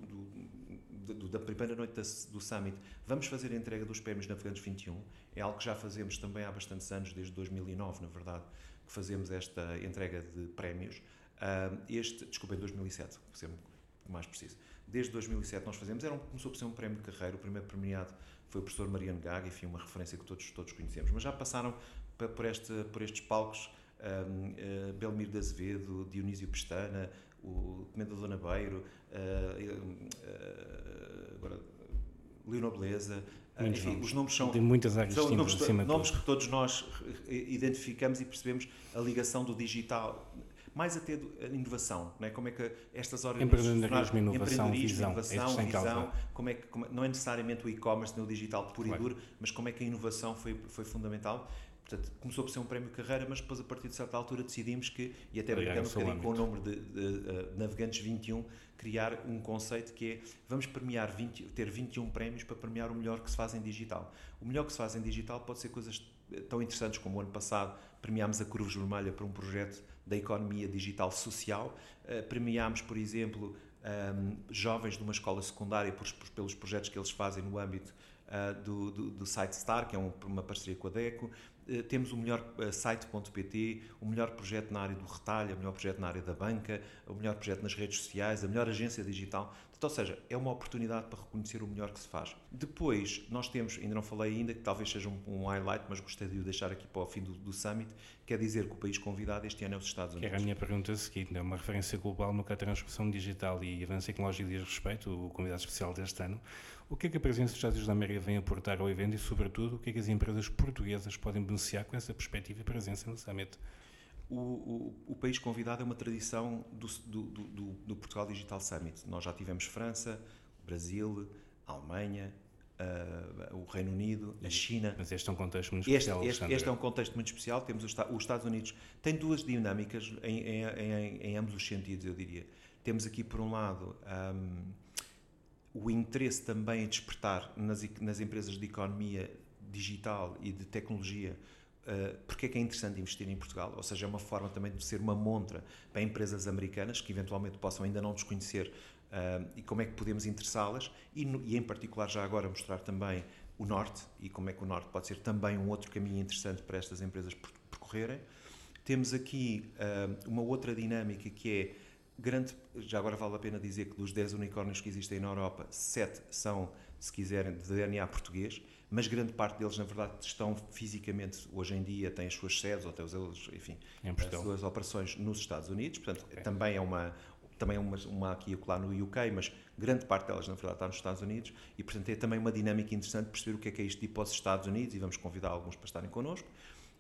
do, da primeira noite do Summit, vamos fazer a entrega dos prémios Navegantes 21. É algo que já fazemos também há bastantes anos, desde 2009, na verdade, que fazemos esta entrega de prémios. Uh, este, desculpa, em 2007, para ser mais preciso. Desde 2007 nós fazemos, era um, começou por ser um prémio de carreira, o primeiro premiado foi o professor Mariano Gaga, enfim, uma referência que todos, todos conhecemos, mas já passaram por, este, por estes palcos um, uh, eh, Belmiro de Azevedo, Dionísio Pestana, o Comendador Nabeiro, uh, uh, agora Leonor Beleza, enfim, nomes. os nomes são de muitas áreas são nomes, nomes que todos nós identificamos e percebemos a ligação do digital mais até a inovação, não é? como é que estas organizações... Empreendedorismo, inovação, visão, é inovação, é visão como é que, como, não é necessariamente o e-commerce nem o digital puro claro. e duro, mas como é que a inovação foi, foi fundamental. Portanto, começou por ser um prémio carreira, mas depois, a partir de certa altura, decidimos que, e até brincando um bocadinho com o número de, de, de uh, Navegantes 21, criar um conceito que é vamos premiar 20, ter 21 prémios para premiar o melhor que se faz em digital. O melhor que se faz em digital pode ser coisas eh, tão interessantes como o ano passado premiámos a Cruz Vermelha para um projeto da economia digital social. Uh, premiámos, por exemplo, um, ehm, jovens de uma escola secundária por, por, pelos projetos que eles fazem no âmbito uh, do, do, do SiteStar, que é um, uma parceria com a DECO. Uh, temos o melhor site.pt, o melhor projeto na área do retalho, o melhor projeto na área da banca, o melhor projeto nas redes sociais, a melhor agência digital. Então, ou seja, é uma oportunidade para reconhecer o melhor que se faz. Depois, nós temos, ainda não falei ainda, que talvez seja um, um highlight, mas gostaria de o deixar aqui para o fim do, do Summit, quer dizer que o país convidado este ano é os Estados Unidos. Que era a minha pergunta seguinte, é uma referência global no que a transformação digital e avanço tecnológico diz respeito, o convidado especial deste ano. O que é que a presença dos Estados Unidos da América vem aportar ao evento e, sobretudo, o que é que as empresas portuguesas podem beneficiar com essa perspectiva e presença no Summit? o, o, o, país convidado é uma tradição do, do, do, do, Portugal Digital Summit. Nós já tivemos França, Brasil, Alemanha, uh, o Reino Unido, a China. Mas este é um contexto muito especial. Este, este, este é um contexto muito especial. Temos os, os Estados Unidos. Tem duas dinâmicas em, em, em, em, ambos os sentidos, eu diria. Temos aqui, por um lado, um, o interesse também em despertar nas, nas empresas de economia digital e de tecnologia Uh, porque é que é interessante investir em Portugal? Ou seja, é uma forma também de ser uma montra para empresas americanas que eventualmente possam ainda não desconhecer uh, e como é que podemos interessá-las e, e, em particular, já agora mostrar também o Norte e como é que o Norte pode ser também um outro caminho interessante para estas empresas percorrerem. Temos aqui uh, uma outra dinâmica que é grande, já agora vale a pena dizer que dos 10 unicórnios que existem na Europa, 7 são, se quiserem, de DNA português mas grande parte deles, na verdade, estão fisicamente, hoje em dia, têm as suas sedes, ou têm os, enfim, as suas operações nos Estados Unidos, portanto, okay. também é uma também uma, uma aqui e lá no UK, mas grande parte delas, na verdade, está nos Estados Unidos, e, portanto, é também uma dinâmica interessante perceber o que é que é isto de ir para os Estados Unidos, e vamos convidar alguns para estarem connosco.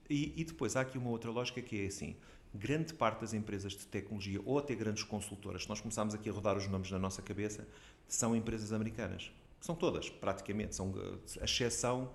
E, e depois há aqui uma outra lógica que é assim, grande parte das empresas de tecnologia, ou até grandes consultoras, se nós começarmos aqui a rodar os nomes na nossa cabeça, são empresas americanas. São todas, praticamente. São, a exceção,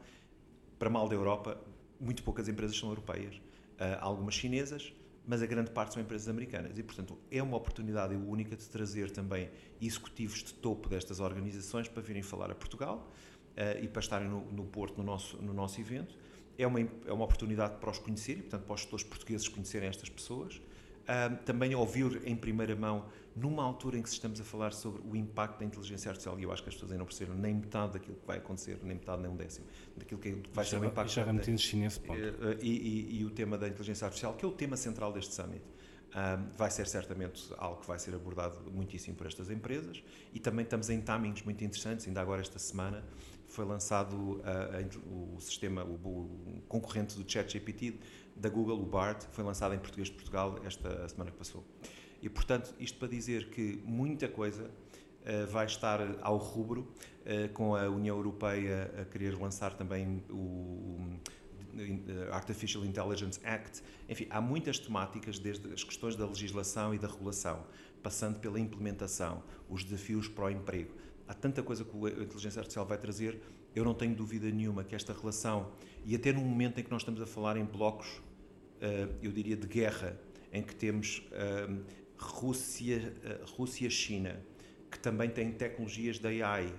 para mal da Europa, muito poucas empresas são europeias. Uh, algumas chinesas, mas a grande parte são empresas americanas. E, portanto, é uma oportunidade única de trazer também executivos de topo destas organizações para virem falar a Portugal uh, e para estarem no, no Porto, no nosso, no nosso evento. É uma, é uma oportunidade para os conhecerem, portanto, para os gestores portugueses conhecerem estas pessoas. Uh, também ouvir em primeira mão numa altura em que estamos a falar sobre o impacto da inteligência artificial, e eu acho que as pessoas ainda não perceberam nem metade daquilo que vai acontecer, nem metade, nem um décimo, daquilo que vai ser o impacto. Já nesse ponto. Eh, eh, e, e, e, o tema da inteligência artificial, que é o tema central deste summit. Um, vai ser certamente algo que vai ser abordado muitíssimo por estas empresas e também estamos em timings muito interessantes. Ainda agora, esta semana, foi lançado a, a, o sistema, o, o, concorrente do ChatGPT da Google, o BART, foi lançado em português de Portugal esta semana que passou. E, portanto, isto para dizer que muita coisa uh, vai estar ao rubro, uh, com a União Europeia a querer lançar também o Artificial Intelligence Act. Enfim, há muitas temáticas, desde as questões da legislação e da regulação, passando pela implementação, os desafios para o emprego. Há tanta coisa que a inteligência artificial vai trazer, eu não tenho dúvida nenhuma que esta relação, e até no momento em que nós estamos a falar em blocos, eh, eu diria, de guerra, em que temos eh, Rússia, eh, Rússia-China, que também tem tecnologias da AI,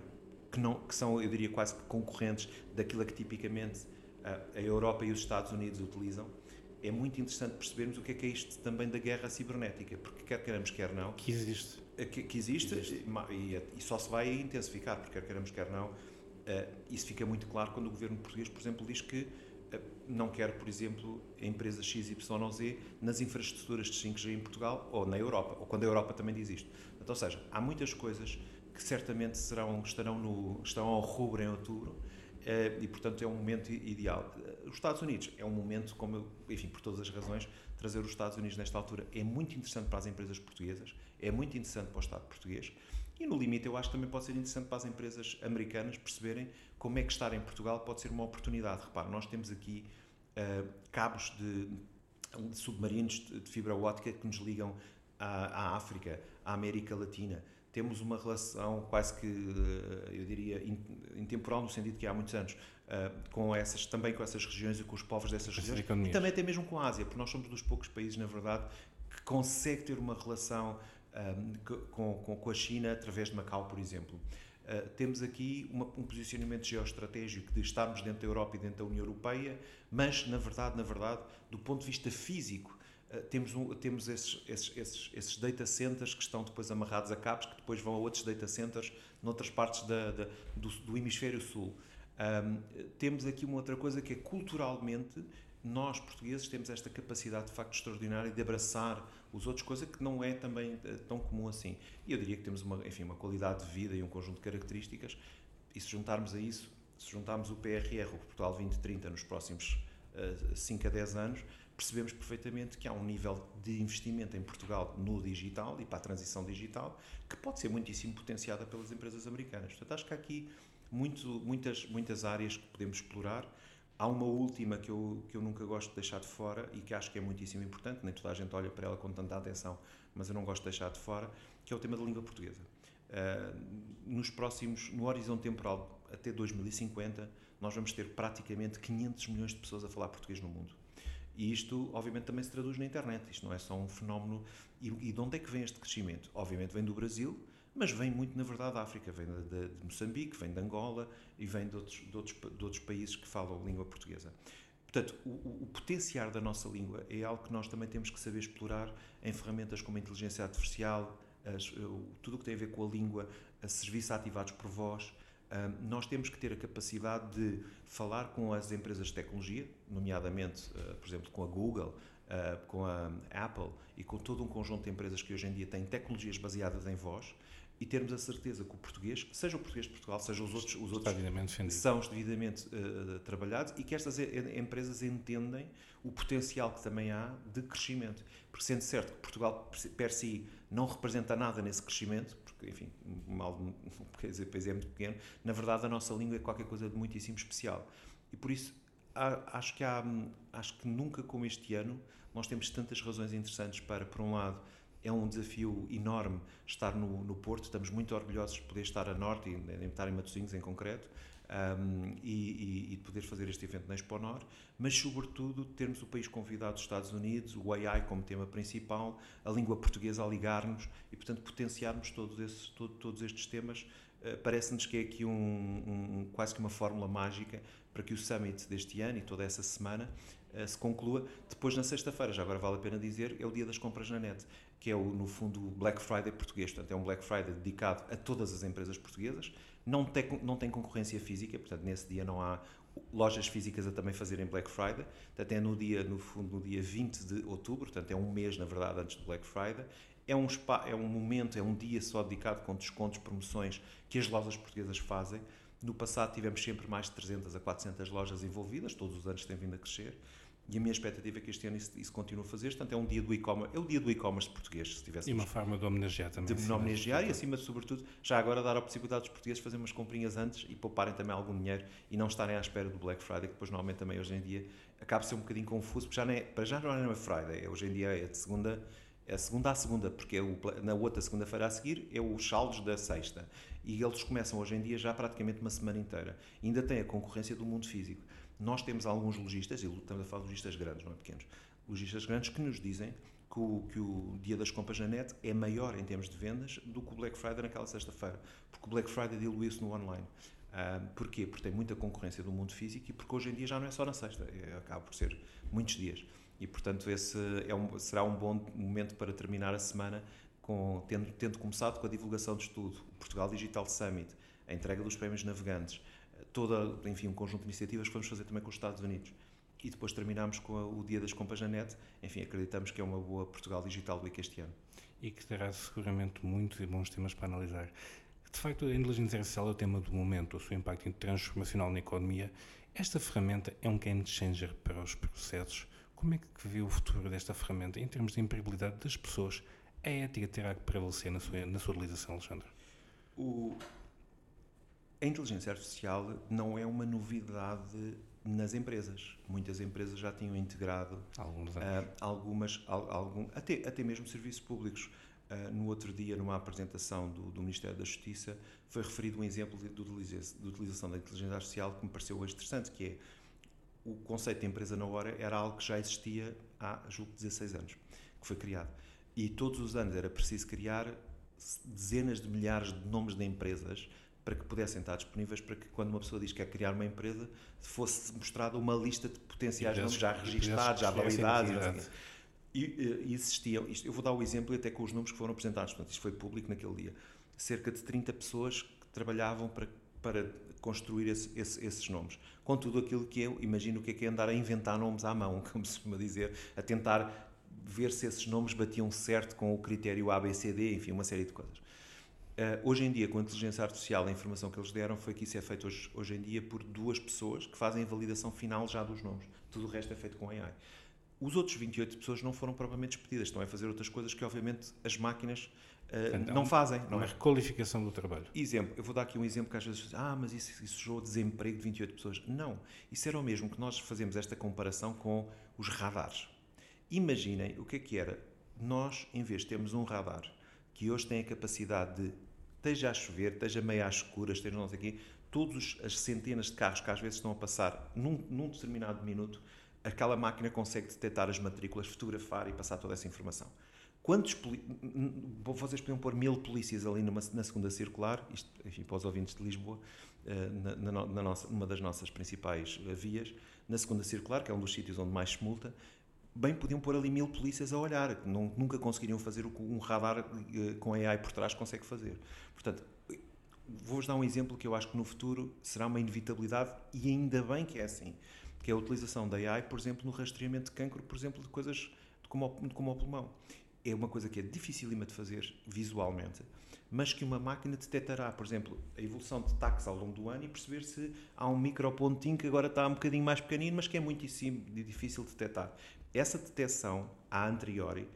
que, não, que são, eu diria, quase concorrentes daquilo que tipicamente a Europa e os Estados Unidos utilizam, é muito interessante percebermos o que é que é isto também da guerra cibernética, porque quer queremos, quer não. Que existe. Que, que existe, existe. E, e, só se vai intensificar, porque quer queremos, quer não. Uh, isso fica muito claro quando o governo português, por exemplo, diz que uh, não quer, por exemplo, a empresa XYZ nas infraestruturas de 5G em Portugal ou na Europa, ou quando a Europa também diz isto. Então, ou seja, há muitas coisas que certamente serão, estarão, no, estarão ao rubro em outubro eh, e, portanto, é um momento ideal. Os Estados Unidos é um momento, como eu, enfim, por todas as razões, trazer os Estados Unidos nesta altura é muito interessante para as empresas portuguesas, é muito interessante para o Estado português e, no limite, eu acho que também pode ser interessante para as empresas americanas perceberem como é que estar em Portugal pode ser uma oportunidade. Repare, nós temos aqui uh, cabos de, de submarinos de, de fibra óptica que nos ligam à, à África, à América Latina temos uma relação quase que, eh, eu diria, intemporal, no sentido que há muitos anos, eh, com essas, também com essas regiões e com os povos dessas regiões, e também até mesmo com a Ásia, porque nós somos dos poucos países, na verdade, que consegue ter uma relação um, eh, com, com, com, a China através de Macau, por exemplo. Uh, temos aqui uma, um posicionamento geoestratégico de estarmos dentro da Europa e dentro da União Europeia, mas, na verdade, na verdade, do ponto de vista físico, eh, temos, temos esses, esses, esses, esses, data centers que estão depois amarrados a cabos, que depois vão a outros data centers noutras partes da, da, do, do, hemisfério sul. Um, temos aqui uma outra coisa que é culturalmente nós portugueses temos esta capacidade de facto extraordinária de abraçar os outros, coisa que não é também eh, tão comum assim. E eu diria que temos uma, enfim, uma qualidade de vida e um conjunto de características, e se juntarmos a isso, se juntarmos o PRR, o Portugal 2030, nos próximos uh, 5 a 10 anos, percebemos perfeitamente que há um nível de investimento em Portugal no digital e para a transição digital que pode ser muitíssimo potenciada pelas empresas americanas. Portanto, acho que há aqui muito, muitas, muitas áreas que podemos explorar. Há uma última que eu, que eu nunca gosto de deixar de fora e que acho que é muitíssimo importante, nem toda a gente olha para ela com tanta atenção, mas eu não gosto de deixar de fora, que é o tema da língua portuguesa. Uh, nos próximos, no horizonte temporal até 2050, nós vamos ter praticamente 500 milhões de pessoas a falar português no mundo. E isto, obviamente, também se traduz na internet. Isto não é só um fenómeno. E, e de onde é que vem este crescimento? Obviamente vem do Brasil, mas vem muito, na verdade, da África. Vem de, de, Moçambique, vem de Angola e vem de outros, de outros, de outros países que falam língua portuguesa. Portanto, o, o, potenciar da nossa língua é algo que nós também temos que saber explorar em ferramentas como a inteligência artificial, as, tudo o que tem a ver com a língua, a serviços ativados por voz, nós temos que ter a capacidade de falar com as empresas de tecnologia, nomeadamente, uh, por exemplo, com a Google, uh, com a Apple e com todo um conjunto de empresas que hoje em dia têm tecnologias baseadas em voz e termos a certeza que o português, seja o português de Portugal, seja os outros, os outros devidamente são devidamente uh, trabalhados e que estas empresas entendem o potencial que também há de crescimento. Porque sendo certo que Portugal per si não representa nada nesse crescimento, porque, enfim, mal, [laughs] quer dizer, país é muito pequeno, na verdade a nossa língua é qualquer coisa de muitíssimo especial. E por isso há, acho que há, acho que nunca como este ano nós temos tantas razões interessantes para, por um lado, é um desafio enorme estar no, no Porto, estamos muito orgulhosos de poder estar a norte e estar em Matosinhos em concreto, um, e, e, poder fazer este evento na Exponor, mas sobretudo termos o país convidado dos Estados Unidos, o AI como tema principal, a língua portuguesa a ligar-nos e, portanto, potenciarmos todos, todo, todos estes temas. Uh, Parece-nos que é aqui um, um, quase que uma fórmula mágica para que o Summit deste ano e toda essa semana uh, se conclua. Depois, na sexta-feira, já agora vale a pena dizer, é o dia das compras na net, que é, o, no fundo, o Black Friday português. Portanto, é um Black Friday dedicado a todas as empresas portuguesas não tem, não tem concorrência física, portanto, nesse dia não há lojas físicas a também fazerem Black Friday. Portanto, é no dia, no fundo, no dia 20 de outubro, portanto, é um mês, na verdade, antes do Black Friday. É um, spa, é um momento, é um dia só dedicado com descontos, promoções que as lojas portuguesas fazem. No passado tivemos sempre mais de 300 a 400 lojas envolvidas, todos os anos tem vindo a crescer. E a minha expectativa é que este ano isso, isso continue a fazer. Portanto, é um dia do e-commerce, é o dia do e-commerce português, se tivesse E uma forma de homenagear também. de homenagear e, acima de sobretudo, já agora dar a possibilidade dos portugueses de fazer umas comprinhas antes e pouparem também algum dinheiro e não estarem à espera do Black Friday, que depois normalmente também hoje em dia acaba ser um bocadinho confuso, porque já não é, para já não é Friday, é, hoje em dia é de segunda, é segunda à segunda, porque é o, na outra segunda-feira a seguir é os saldos da sexta. E eles começam hoje em dia já praticamente uma semana inteira. E ainda tem a concorrência do mundo físico. Nós temos alguns lojistas, e estamos a falar de lojistas grandes, não é pequenos, lojistas grandes que nos dizem que o, que o dia das compras na net é maior em termos de vendas do que o Black Friday naquela sexta-feira, porque o Black Friday dilui-se no online. Uh, porquê? Porque tem muita concorrência do mundo físico e porque hoje em dia já não é só na sexta, é, acaba por ser muitos dias. E, portanto, esse é um, será um bom momento para terminar a semana com, tendo, tendo começado com a divulgação de estudo, o Portugal Digital Summit, a entrega dos prémios navegantes, toda, enfim, um conjunto de iniciativas que vamos fazer também com os Estados Unidos. E depois terminamos com o Dia das Compras na Net. Enfim, acreditamos que é uma boa Portugal Digital Week este ano. E que terá seguramente muitos e bons temas para analisar. De facto, a inteligência artificial é o tema do momento, o seu impacto transformacional na economia. Esta ferramenta é um game changer para os processos. Como é que vê o futuro desta ferramenta em termos de empregabilidade das pessoas? A ética terá que prevalecer na sua, na sua utilização, Alexandre? O, a inteligência artificial não é uma novidade nas empresas. Muitas empresas já tinham integrado Alguns uh, algumas, algum, até, até mesmo serviços públicos. Uh, no outro dia, numa apresentação do, do, Ministério da Justiça, foi referido um exemplo de, de, de, utilização da inteligência artificial que me pareceu interessante, que é o conceito de empresa na hora era algo que já existia há, julgo, 16 anos, que foi criado. E todos os anos era preciso criar dezenas de milhares de nomes de empresas para que pudessem estar disponíveis para que quando uma pessoa diz que quer criar uma empresa fosse mostrada uma lista de potenciais nomes já registados, já validados. E, e existiam, isto, eu vou dar o exemplo até com os números que foram apresentados, portanto, isto foi público naquele dia, cerca de 30 pessoas que trabalhavam para, para construir esse, esse, esses nomes. Com tudo aquilo que eu imagino que é que é andar a inventar nomes à mão, [laughs] como se costuma dizer, a tentar ver se esses nomes batiam certo com o critério ABCD, enfim, uma série de coisas. Uh, hoje em dia, com a inteligência artificial, a informação que eles deram foi que isso é feito hoje, hoje em dia por duas pessoas que fazem a validação final já dos nomes. Tudo o resto é feito com AI. Os outros 28 pessoas não foram propriamente despedidas, estão a fazer outras coisas que, obviamente, as máquinas uh, Portanto, não fazem. Não é? uma requalificação do trabalho. Exemplo, eu vou dar aqui um exemplo que às vezes ah, mas isso, isso gerou desemprego de 28 pessoas. Não, isso era o mesmo que nós fazemos esta comparação com os radares. Imaginem o que é que era nós, em vez de termos um radar que hoje tem a capacidade de esteja a chover, esteja meio às escuras, esteja não sei aqui, todas as centenas de carros que às vezes estão a passar num, num determinado minuto, aquela máquina consegue detectar as matrículas, fotografar e passar toda essa informação. Quantos vocês podiam pôr mil polícias ali numa, na segunda circular, isto, enfim, para os ouvintes de Lisboa, eh, na, na, na nossa, numa das nossas principais eh, vias, na segunda circular, que é um dos sítios onde mais se multa, bem podiam pôr ali mil polícias a olhar, não, nunca conseguiriam fazer o que um radar uh, com AI por trás consegue fazer. Portanto, vou-vos dar um exemplo que eu acho que no futuro será uma inevitabilidade e ainda bem que é assim, que é a utilização da AI, por exemplo, no rastreamento de cancro, por exemplo, de coisas como, como o pulmão. É uma coisa que é dificílima de fazer visualmente, mas que uma máquina detectará, por exemplo, a evolução de taques ao longo do ano e perceber se há um micropontinho que agora está um bocadinho mais pequenino, mas que é muitíssimo difícil de detectar. Essa detecção a anteriori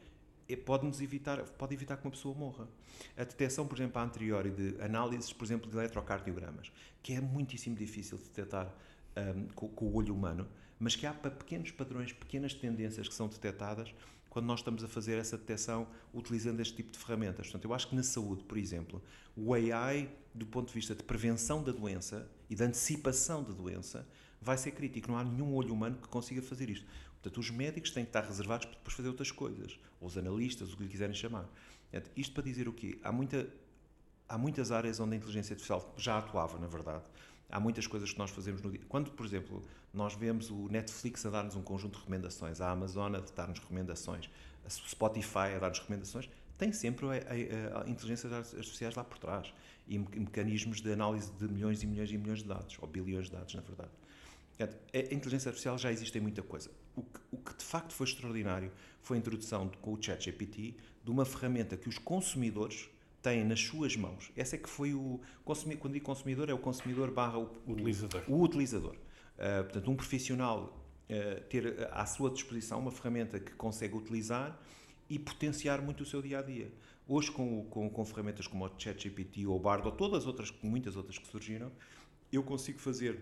é, pode-nos evitar, pode evitar que uma pessoa morra. A detecção, por exemplo, a anteriori de análises, por exemplo, de eletrocardiogramas, que é muitíssimo difícil de detectar um, com, com, o olho humano, mas que há pequenos padrões, pequenas tendências que são detectadas quando nós estamos a fazer essa detecção utilizando este tipo de ferramentas. Portanto, eu acho que na saúde, por exemplo, o AI, do ponto de vista de prevenção da doença e de antecipação da doença, vai ser crítico. Não há nenhum olho humano que consiga fazer isto. Portanto, os médicos têm que estar reservados para depois fazer outras coisas, ou os analistas, o que lhe quiserem chamar. Isto para dizer o quê? Há, muita, há muitas áreas onde a inteligência artificial já atuava, na verdade. Há muitas coisas que nós fazemos no dia. Quando, por exemplo, nós vemos o Netflix a dar-nos um conjunto de recomendações, a Amazon a dar-nos recomendações, a Spotify a dar-nos recomendações, tem sempre a, a, a inteligência artificiais lá por trás e mecanismos de análise de milhões e milhões e milhões de dados, ou bilhões de dados, na verdade. A inteligência artificial já existe em muita coisa. O que, o que de facto foi extraordinário foi a introdução com o ChatGPT de uma ferramenta que os consumidores tem nas suas mãos, essa é que foi o consumidor, quando digo consumidor é o consumidor barra o, utilizador. O utilizador. Uh, portanto, um profissional uh, ter à sua disposição uma ferramenta que consegue utilizar e potenciar muito o seu dia a dia. Hoje, com, com, com ferramentas como o ChatGPT ou o Bard ou todas as outras, muitas outras que surgiram, eu consigo fazer,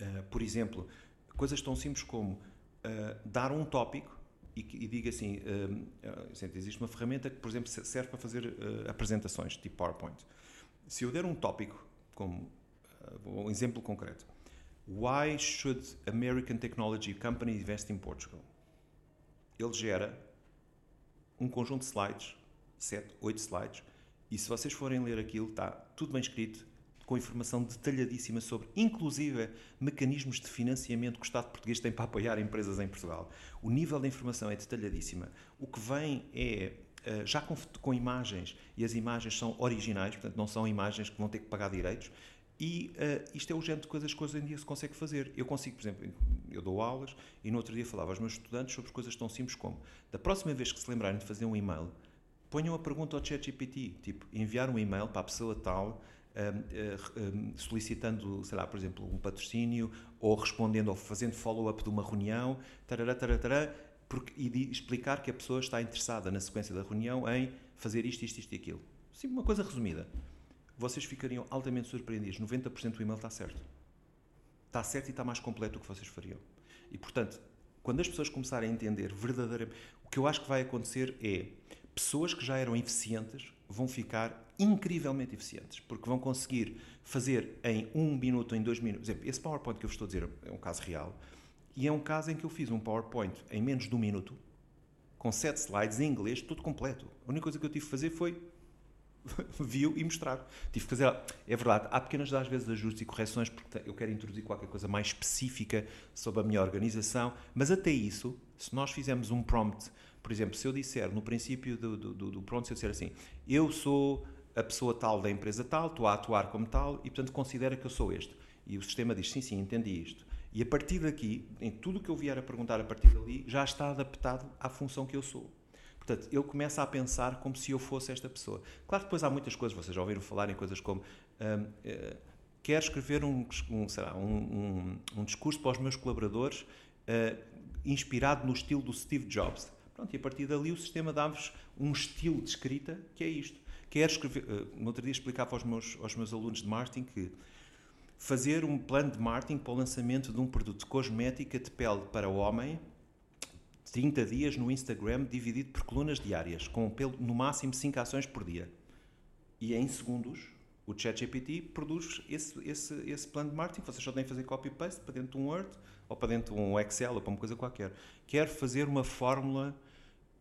uh, por exemplo, coisas tão simples como dar um tópico e, e diga assim, uh, existe uma ferramenta que, por exemplo, serve para fazer uh, apresentações, tipo PowerPoint. Se eu der um tópico, como um exemplo concreto, Why should American technology company invest in Portugal? Ele gera um conjunto de slides, 7, 8 slides, e se vocês forem ler aquilo, está tudo bem escrito, com informação detalhadíssima sobre, inclusive, mecanismos de financiamento que o Estado português tem para apoiar empresas em Portugal. O nível de informação é detalhadíssima. O que vem é eh, já com, com, imagens, e as imagens são originais, portanto não são imagens que vão ter que pagar direitos, e uh, isto é o género de coisas que hoje em dia se consegue fazer. Eu consigo, por exemplo, eu dou aulas e no outro dia falava aos meus estudantes sobre coisas tão simples como, da próxima vez que se lembrarem de fazer um e-mail, ponham a pergunta ao ChatGPT, tipo, enviar um e-mail para a pessoa tal solicitando, sei lá, por exemplo, um patrocínio ou respondendo ou fazendo follow-up de uma reunião, tarará, tarará, porque, e explicar que a pessoa está interessada na sequência da reunião em fazer isto, isto, isto e aquilo. Sim, uma coisa resumida. Vocês ficariam altamente surpreendidos. 90% do e-mail está certo. Está certo e está mais completo do que vocês fariam. E, portanto, quando as pessoas começarem a entender verdadeiramente, o que eu acho que vai acontecer é pessoas que já eram eficientes vão ficar incrivelmente eficientes, porque vão conseguir fazer em um minuto, em dois minutos. Por exemplo, esse PowerPoint que eu vos estou a dizer é um caso real, e é um caso em que eu fiz um PowerPoint em menos de um minuto, com sete slides em inglês, tudo completo. A única coisa que eu tive que fazer foi [laughs] viu e mostrar. Tive que fazer. É verdade, há pequenas às vezes ajustes e correções, porque eu quero introduzir qualquer coisa mais específica sobre a minha organização, mas até isso, se nós fizermos um prompt, por exemplo, se eu disser no princípio do, do, do, do prompt, se eu disser assim, eu sou a pessoa tal da empresa tal, estou a atuar como tal e, portanto, considera que eu sou este. E o sistema diz: sim, sim, entendi isto. E a partir daqui, em tudo o que eu vier a perguntar a partir dali, já está adaptado à função que eu sou. Portanto, ele começa a pensar como se eu fosse esta pessoa. Claro depois há muitas coisas, vocês já ouviram falar em coisas como. Um, uh, eh, quero escrever um, um, um, um, um, discurso para os meus colaboradores uh, inspirado no estilo do Steve Jobs. Pronto, e a partir dali o sistema dá-vos um estilo de escrita que é isto quer escrever. Uh, no outro dia explicava aos meus, aos meus alunos de marketing que fazer um plano de marketing para o lançamento de um produto de cosmética de pele para homem, 30 dias no Instagram, dividido por colunas diárias, com no máximo 5 ações por dia. E em segundos, o ChatGPT produz esse, esse, esse plano de marketing. Vocês só têm que fazer copy-paste para dentro de um Word, ou para dentro de um Excel, ou para uma coisa qualquer. Quero fazer uma fórmula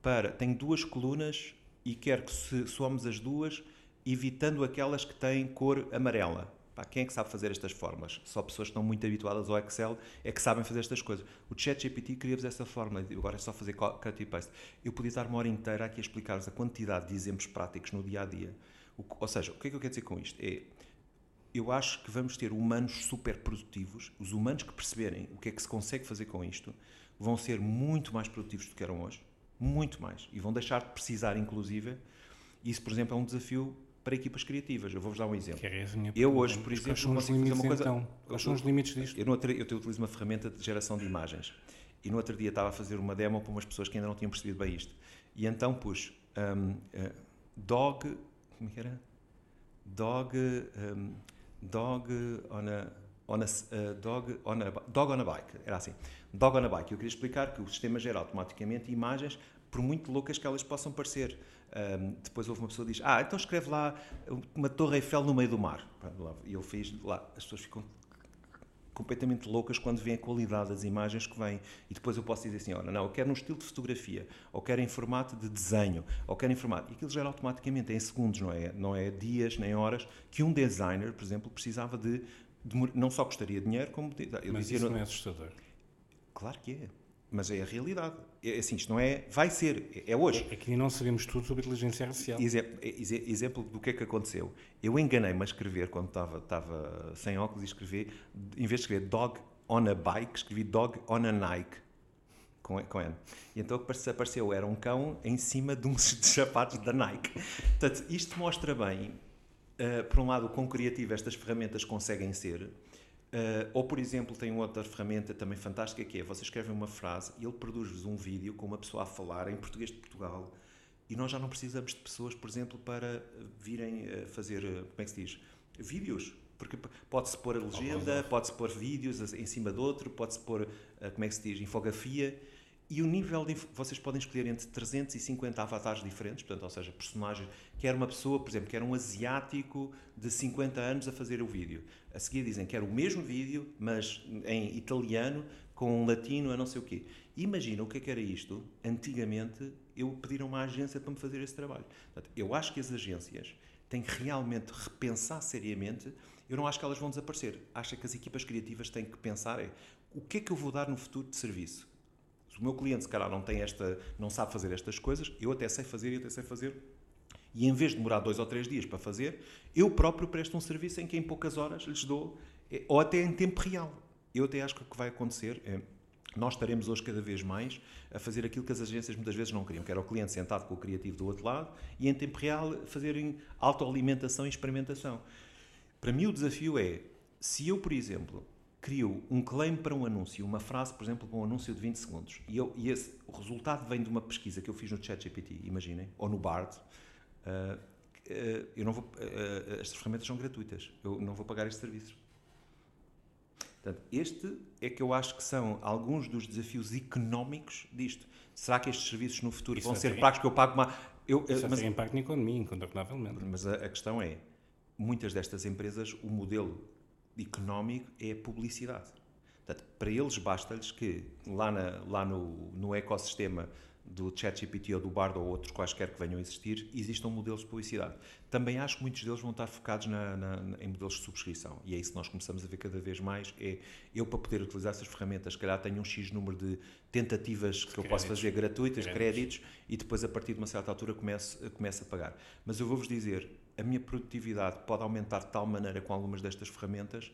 para. Tenho duas colunas e quer que somos as duas, evitando aquelas que têm cor amarela. Pá, quem é que sabe fazer estas fórmulas? Só pessoas que estão muito habituadas ao Excel é que sabem fazer estas coisas. O ChatGPT cria-vos essa fórmula, agora é só fazer cut e paste. Eu podia estar uma hora inteira aqui a explicar-vos a quantidade de exemplos práticos no dia a dia. O, ou seja, o que é que eu quero dizer com isto? É, eu acho que vamos ter humanos super produtivos, os humanos que perceberem o que é que se consegue fazer com isto, vão ser muito mais produtivos do que eram hoje muito mais. E vão deixar de precisar, inclusive. Isso, por exemplo, é um desafio para equipas criativas. Eu vou-vos dar um exemplo. eu hoje, por exemplo, consigo fazer uma coisa. Então? Quais são os limites disto? Eu, eu, eu utilizo uma ferramenta de geração de imagens. E no outro dia estava a fazer uma demo para umas pessoas que ainda não tinham percebido bem isto. E então pus um, uh, dog. Como é que era? Dog. Um, dog on a. On a, uh, dog, on a, dog on a bike, era assim. Dog on a Bike. Eu queria explicar que o sistema gera automaticamente imagens, por muito loucas que elas possam parecer. Um, depois houve uma pessoa que diz: Ah, então escreve lá uma Torre Eiffel no meio do mar. E eu fiz lá. As pessoas ficam completamente loucas quando veem a qualidade das imagens que vêm. E depois eu posso dizer assim: olha, não, eu quero num estilo de fotografia, ou quero em formato de desenho, ou quero em formato. E aquilo gera automaticamente, em segundos, não é, não é dias nem horas, que um designer, por exemplo, precisava de. Não só custaria dinheiro, como. Eu Mas dizia, isso não é assustador. Claro que é. Mas é a realidade. É assim, isto não é. Vai ser. É hoje. É, é não sabemos tudo sobre inteligência artificial. Exemplo, exemplo do que é que aconteceu. Eu enganei-me a escrever quando estava, estava sem óculos e escrever, em vez de escrever dog on a bike, escrevi dog on a Nike. com, com N. E então o que apareceu era um cão em cima de uns [laughs] sapatos da Nike. Portanto, isto mostra bem, uh, por um lado, o quão criativo estas ferramentas conseguem ser. Uh, ou, por exemplo, tem outra ferramenta também fantástica que é: você escreve uma frase e ele produz-vos um vídeo com uma pessoa a falar em português de Portugal e nós já não precisamos de pessoas, por exemplo, para virem fazer, como é que se diz? Vídeos porque pode-se pôr a legenda, pode-se pôr vídeos em cima de outro, pode-se pôr, como é que se diz, infografia. E o nível de. Vocês podem escolher entre 350 avatares diferentes, portanto, ou seja, personagens. Quer uma pessoa, por exemplo, quer um asiático de 50 anos a fazer o vídeo. A seguir dizem que era o mesmo vídeo, mas em italiano, com um latino a não sei o quê. Imagina o que, é que era isto. Antigamente, eu pediram uma agência para me fazer esse trabalho. Portanto, eu acho que as agências têm que realmente repensar seriamente. Eu não acho que elas vão desaparecer. Acho que as equipas criativas têm que pensar é o que é que eu vou dar no futuro de serviço se o meu cliente, se calhar, não tem esta, não sabe fazer estas coisas, eu até sei fazer e até sei fazer. E em vez de demorar dois ou três dias para fazer, eu próprio presto um serviço em que em poucas horas lhes dou, eh, ou até em tempo real. Eu até acho que o que vai acontecer é nós estaremos hoje cada vez mais a fazer aquilo que as agências muitas vezes não queriam, que era o cliente sentado com o criativo do outro lado e em tempo real fazerem autoalimentação e experimentação. Para mim o desafio é, se eu, por exemplo, crio um claim para um anúncio, uma frase, por exemplo, para um anúncio de 20 segundos, e, eu, e esse, o resultado vem de uma pesquisa que eu fiz no ChatGPT, imaginem, ou no Bard, uh, uh, eu não vou, uh, estas ferramentas são gratuitas, eu não vou pagar estes serviços. Portanto, este é que eu acho que são alguns dos desafios económicos disto. Será que estes serviços no futuro Isso vão ser pagos? Que eu pago uma. Eu, Isso mas, tem impacto na economia, incontornavelmente. Mas a, a questão é: muitas destas empresas, o modelo económico é a publicidade. Portanto, para eles basta-lhes que lá, na, lá no, no ecossistema do ChatGPT ou do Bard ou outros quaisquer que venham a existir, existam modelos de publicidade. Também acho que muitos deles vão estar focados na, na, em modelos de subscrição e é isso que nós começamos a ver cada vez mais, é eu para poder utilizar essas ferramentas, se calhar tenho um X número de tentativas que créditos. eu posso fazer gratuitas, créditos. créditos, e depois a partir de uma certa altura começo, começo a pagar. Mas eu vou-vos dizer, a minha produtividade pode aumentar de tal maneira com algumas destas ferramentas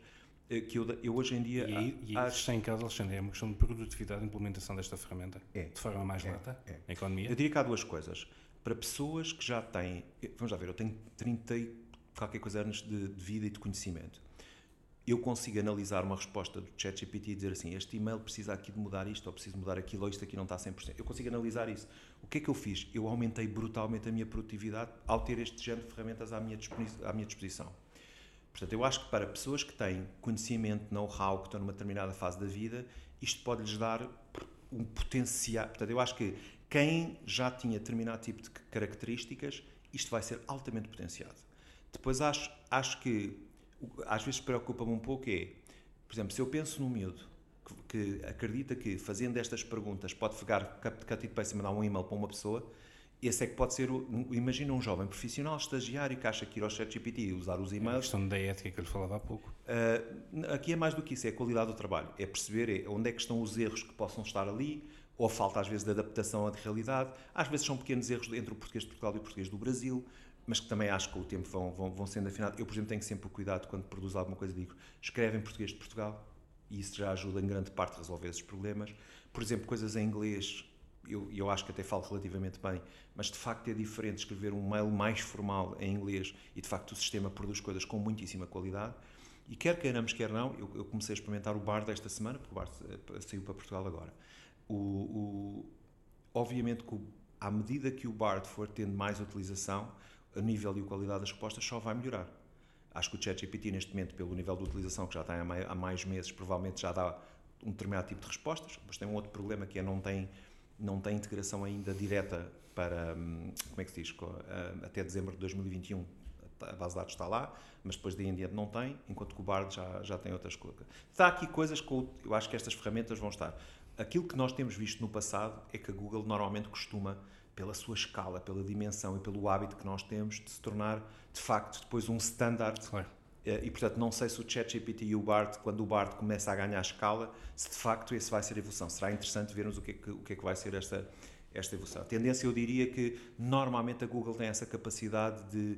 eh, que eu, eu hoje em dia. E, e acho... isso em casa, Alexandre, é uma questão de produtividade e implementação desta ferramenta? É. De forma mais é, lata é. na economia? Eu diria que há duas coisas. Para pessoas que já têm. Vamos lá ver, eu tenho 30 e qualquer coisa anos de, de vida e de conhecimento eu consigo analisar uma resposta do ChatGPT e dizer assim, este e-mail precisa aqui de mudar isto, ou preciso mudar aquilo, ou isto aqui não está 100%. Eu consigo analisar isso. O que é que eu fiz? Eu aumentei brutalmente a minha produtividade ao ter este género de ferramentas à minha, à minha disposição. Portanto, eu acho que para pessoas que têm conhecimento, know-how, que estão numa determinada fase da vida, isto pode lhes dar um potencial. Portanto, eu acho que quem já tinha determinado tipo de características, isto vai ser altamente potenciado. Depois acho, acho que às vezes preocupa-me um pouco é, por exemplo, se eu penso num miúdo que, que acredita que fazendo estas perguntas pode pegar cut para e mandar um e-mail para uma pessoa, esse é que pode ser, o, imagina um jovem profissional, estagiário, que acha que ir ao ChatGPT e usar os e-mails. É a questão da ética que eu lhe falava há pouco. Uh, aqui é mais do que isso, é a qualidade do trabalho. É perceber é, onde é que estão os erros que possam estar ali, ou falta às vezes de adaptação à realidade. Às vezes são pequenos erros entre o português de Portugal e o português do Brasil mas que também acho que com o tempo vão, vão, vão sendo afinados. Eu, por exemplo, tenho sempre o cuidado quando produzo alguma coisa, digo, escreve em português de Portugal, e isso já ajuda em grande parte a resolver esses problemas. Por exemplo, coisas em inglês, eu, eu acho que até falo relativamente bem, mas de facto é diferente escrever um mail mais formal em inglês e de facto o sistema produz coisas com muitíssima qualidade. E quer queiramos, quer não, eu, eu comecei a experimentar o Bard esta semana, porque o Bard eh, saiu para Portugal agora. O, o, obviamente que o, à medida que o Bard for tendo mais utilização, a nível e a qualidade das respostas só vai melhorar. Acho que o ChatGPT, neste momento, pelo nível de utilização que já tem há mais meses, provavelmente já dá um determinado tipo de respostas, mas tem um outro problema que é não tem, não tem integração ainda direta para, hum, como é que se diz, eh, até dezembro de 2021 a base de dados está lá, mas depois daí em diante não tem, enquanto que o Bard já, já tem outras coisas. Está aqui coisas que eu acho que estas ferramentas vão estar. Aquilo que nós temos visto no passado é que a Google normalmente costuma pela sua escala, pela dimensão e pelo hábito que nós temos de se tornar, de facto, depois um standard. Claro. Eh, e, portanto, não sei se o ChatGPT e o BART, quando o BART começa a ganhar escala, se de facto esse vai ser a evolução. Será interessante vermos o que é que, o que, é que vai ser esta, esta evolução. A tendência, eu diria que, normalmente, a Google tem essa capacidade de,